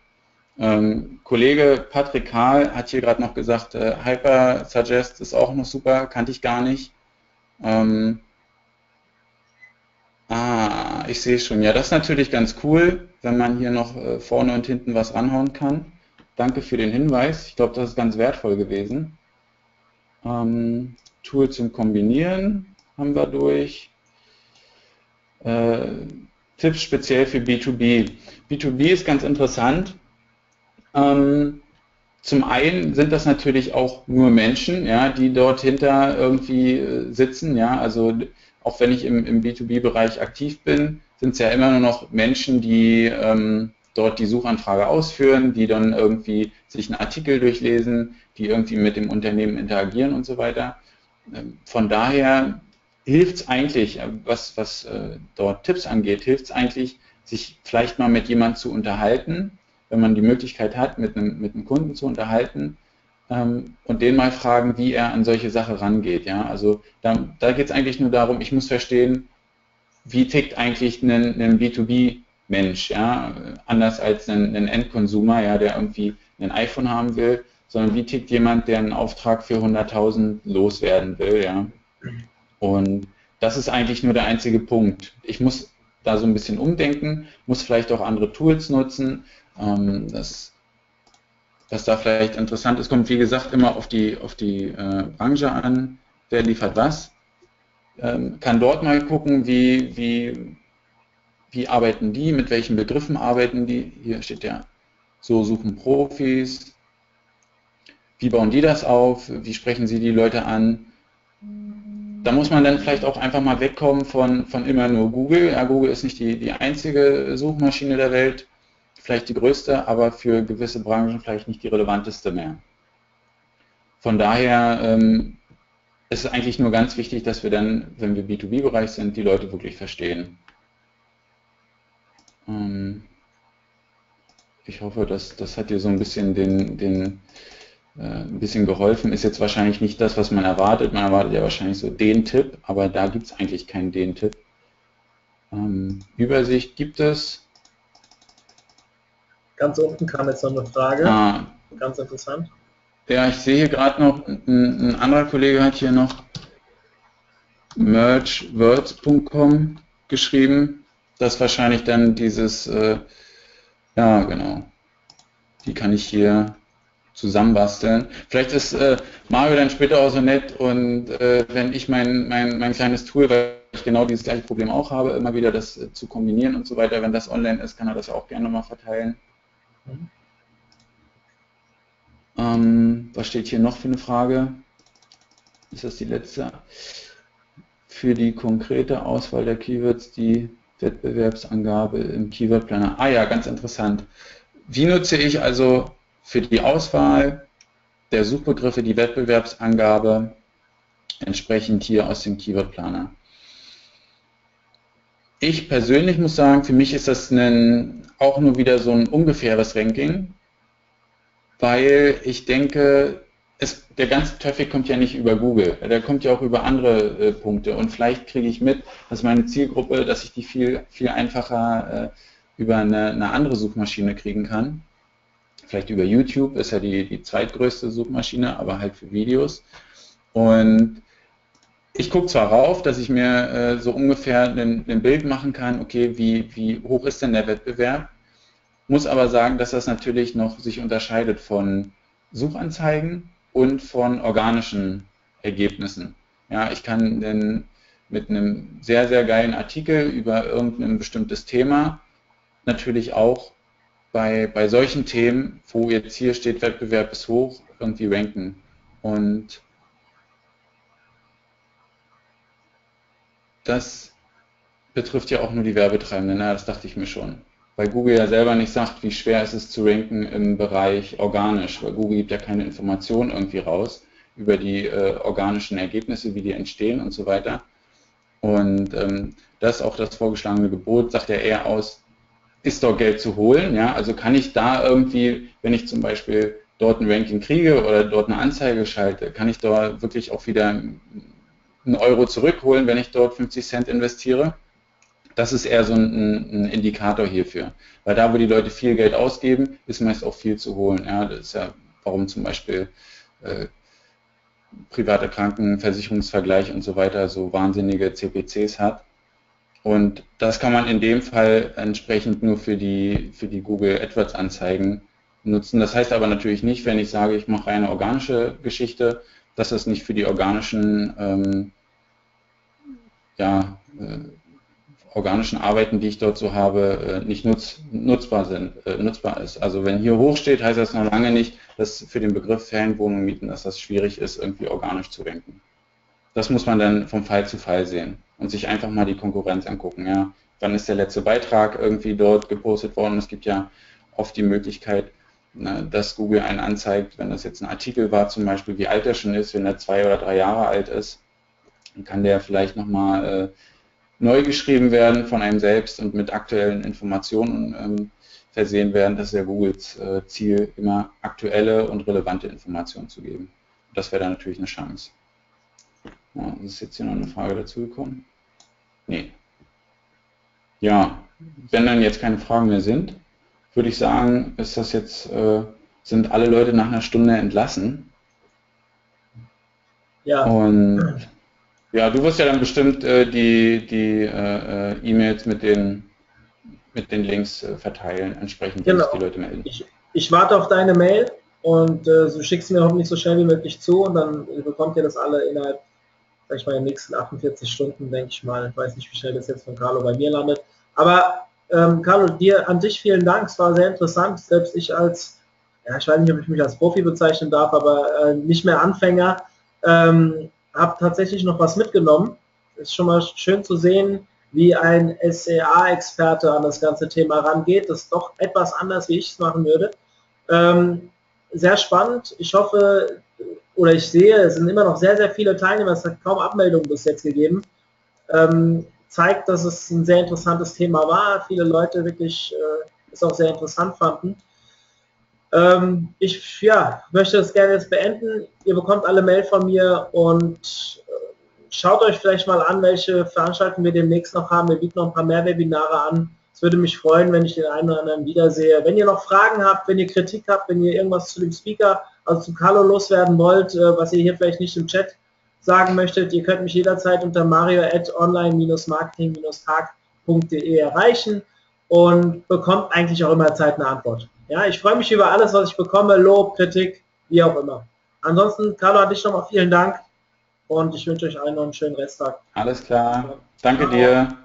Ähm, Kollege Patrick Kahl hat hier gerade noch gesagt, äh, Hyper Suggest ist auch noch super, kannte ich gar nicht. Ähm, ah, ich sehe schon. Ja, das ist natürlich ganz cool, wenn man hier noch äh, vorne und hinten was ranhauen kann. Danke für den Hinweis. Ich glaube, das ist ganz wertvoll gewesen. Ähm, Tool zum Kombinieren. haben wir durch. Äh, Tipps speziell für B2B. B2B ist ganz interessant. Ähm, zum einen sind das natürlich auch nur Menschen, ja, die dort hinter irgendwie äh, sitzen, ja, also auch wenn ich im, im B2B-Bereich aktiv bin, sind es ja immer nur noch Menschen, die ähm, dort die Suchanfrage ausführen, die dann irgendwie sich einen Artikel durchlesen, die irgendwie mit dem Unternehmen interagieren und so weiter. Ähm, von daher hilft es eigentlich, äh, was, was äh, dort Tipps angeht, hilft es eigentlich, sich vielleicht mal mit jemandem zu unterhalten, wenn man die Möglichkeit hat, mit einem, mit einem Kunden zu unterhalten ähm, und den mal fragen, wie er an solche Sachen rangeht. Ja? Also da, da geht es eigentlich nur darum, ich muss verstehen, wie tickt eigentlich ein, ein B2B-Mensch, ja? anders als ein, ein Endkonsumer, ja, der irgendwie ein iPhone haben will, sondern wie tickt jemand, der einen Auftrag für 100.000 loswerden will. Ja? Und das ist eigentlich nur der einzige Punkt. Ich muss da so ein bisschen umdenken, muss vielleicht auch andere Tools nutzen. Ähm, das, was da vielleicht interessant ist, kommt wie gesagt immer auf die, auf die äh, Branche an, wer liefert was. Ähm, kann dort mal gucken, wie, wie, wie arbeiten die, mit welchen Begriffen arbeiten die. Hier steht ja, so suchen Profis. Wie bauen die das auf? Wie sprechen sie die Leute an? da muss man dann vielleicht auch einfach mal wegkommen von, von immer nur Google. Ja, Google ist nicht die, die einzige Suchmaschine der Welt, vielleicht die größte, aber für gewisse Branchen vielleicht nicht die relevanteste mehr. Von daher ähm, ist es eigentlich nur ganz wichtig, dass wir dann, wenn wir B2B-Bereich sind, die Leute wirklich verstehen. Ähm, ich hoffe, dass das hat dir so ein bisschen den, den äh, ein bisschen geholfen. Ist jetzt wahrscheinlich nicht das, was man erwartet. Man erwartet ja wahrscheinlich so den Tipp, aber da gibt es eigentlich keinen den Tipp. Ähm, Übersicht gibt es. Ganz unten kam jetzt noch eine Frage. Ah, Ganz interessant. Ja, ich sehe hier gerade noch, ein, ein, anderer Kollege hat hier noch mergewords.com geschrieben. Das ist wahrscheinlich dann dieses, äh, ja genau, die kann ich hier zusammenbasteln. Vielleicht ist äh, Mario dann später auch so nett und äh, wenn ich mein, mein, mein kleines Tool, weil ich genau dieses gleiche Problem auch habe, immer wieder das äh, zu kombinieren und so weiter, wenn das online ist, kann er das auch gerne nochmal verteilen. Ähm, was steht hier noch für eine Frage? Ist das die letzte? Für die konkrete Auswahl der Keywords die Wettbewerbsangabe im Keyword Planner. Ah ja, ganz interessant. Wie nutze ich also für die Auswahl der Suchbegriffe die Wettbewerbsangabe entsprechend hier aus dem Keyword Planer. Ich persönlich muss sagen, für mich ist das ein, auch nur wieder so ein ungefähres Ranking, weil ich denke, es, der ganze Traffic kommt ja nicht über Google, der kommt ja auch über andere äh, Punkte. Und vielleicht kriege ich mit, dass meine Zielgruppe, dass ich die viel, viel einfacher äh, über eine, eine andere Suchmaschine kriegen kann. Vielleicht über YouTube, ist ja die, die zweitgrößte Suchmaschine, aber halt für Videos. Und ich gucke zwar rauf, dass ich mir äh, so ungefähr ein, Bild machen kann, okay, wie, wie hoch ist denn der Wettbewerb, muss aber sagen, dass das natürlich noch sich unterscheidet von Suchanzeigen und von organischen Ergebnissen. Ja, ich kann denn mit einem sehr, sehr geilen Artikel über irgendein bestimmtes Thema natürlich auch bei, bei solchen Themen, wo jetzt hier steht, Wettbewerb ist hoch, irgendwie ranken. Und das betrifft ja auch nur die Werbetreibenden, na, das dachte ich mir schon. Weil Google ja selber nicht sagt, wie schwer ist es zu ranken im Bereich organisch, weil Google gibt ja keine Informationen irgendwie raus über die äh, organischen Ergebnisse, wie die entstehen und so weiter. Und ähm, das auch das vorgeschlagene Gebot, sagt ja eher aus, ist dort Geld zu holen? Ja? Also kann ich da irgendwie, wenn ich zum Beispiel dort ein Ranking kriege oder dort eine Anzeige schalte, kann ich da wirklich auch wieder einen Euro zurückholen, wenn ich dort 50 Cent investiere? Das ist eher so ein, ein, Indikator hierfür. Weil da, wo die Leute viel Geld ausgeben, ist meist auch viel zu holen. Ja, das ist ja, warum zum Beispiel äh, private Krankenversicherungsvergleich und so weiter so wahnsinnige CPCs hat, und das kann man in dem Fall entsprechend nur für die, für die Google AdWords Anzeigen nutzen. Das heißt aber natürlich nicht, wenn ich sage, ich mache eine organische Geschichte, dass das nicht für die organischen ähm, ja, äh, organischen Arbeiten, die ich dort so habe, äh, nicht nutz, nutzbar sind, äh, nutzbar ist. Also wenn hier hoch steht, heißt das noch lange nicht, dass für den Begriff Ferienwohnung mieten, dass das schwierig ist, irgendwie organisch zu denken. Das muss man dann vom Fall zu Fall sehen und sich einfach mal die Konkurrenz angucken. Ja, wann ist der letzte Beitrag irgendwie dort gepostet worden? Es gibt ja oft die Möglichkeit, ne, dass Google einen anzeigt, wenn das jetzt ein Artikel war, zum Beispiel, wie alt er schon ist, wenn er zwei oder drei Jahre alt ist, dann kann der vielleicht nochmal äh, neu geschrieben werden von einem selbst und mit aktuellen Informationen ähm, versehen werden. Das ist ja Googles äh, Ziel, immer aktuelle und relevante Informationen zu geben. Das wäre dann natürlich eine Chance. Ja, ist jetzt hier noch eine Frage dazu gekommen? Nee. Ja, wenn dann jetzt keine Fragen mehr sind, würde ich sagen, ist das jetzt, äh, sind alle Leute nach einer Stunde entlassen. Ja. Und ja, du wirst ja dann bestimmt äh, die, die äh, äh E-Mails mit den, mit den Links äh, verteilen, entsprechend, genau. die Leute melden. Ich, ich, warte auf deine Mail und äh, du schickst mir hoffentlich so schnell wie möglich zu und dann bekommt ihr das alle innerhalb, sag ich mal, in den nächsten 48 Stunden, denke ich mal. Ich weiß nicht, wie schnell das jetzt von Carlo bei mir landet. Aber ähm, Carlo, dir an dich vielen Dank. Es war sehr interessant. Selbst ich als, ja, ich weiß nicht, ob ich mich als Profi bezeichnen darf, aber äh, nicht mehr Anfänger, ähm, habe tatsächlich noch was mitgenommen. Ist schon mal schön zu sehen, wie ein SEA-Experte an das ganze Thema rangeht. Das ist doch etwas anders, wie ich es machen würde. Ähm, sehr spannend. Ich hoffe, oder ich sehe, es sind immer noch sehr, sehr viele Teilnehmer. Es hat kaum Abmeldungen bis jetzt gegeben. Ähm, zeigt, dass es ein sehr interessantes Thema war. Viele Leute wirklich äh, es auch sehr interessant fanden. Ähm, ich ja, möchte das gerne jetzt beenden. Ihr bekommt alle Mail von mir und äh, schaut euch vielleicht mal an, welche Veranstaltungen wir demnächst noch haben. Wir bieten noch ein paar mehr Webinare an. Es würde mich freuen, wenn ich den einen oder anderen wiedersehe. Wenn ihr noch Fragen habt, wenn ihr Kritik habt, wenn ihr irgendwas zu dem Speaker, also zu Carlo loswerden wollt, äh, was ihr hier vielleicht nicht im Chat sagen möchtet, ihr könnt mich jederzeit unter mario at online-marketing-tag.de erreichen und bekommt eigentlich auch immer Zeit eine Antwort. Ja, ich freue mich über alles, was ich bekomme, Lob, Kritik, wie auch immer. Ansonsten, Carlo, an dich nochmal vielen Dank und ich wünsche euch allen noch einen schönen Resttag. Alles klar. Danke dir.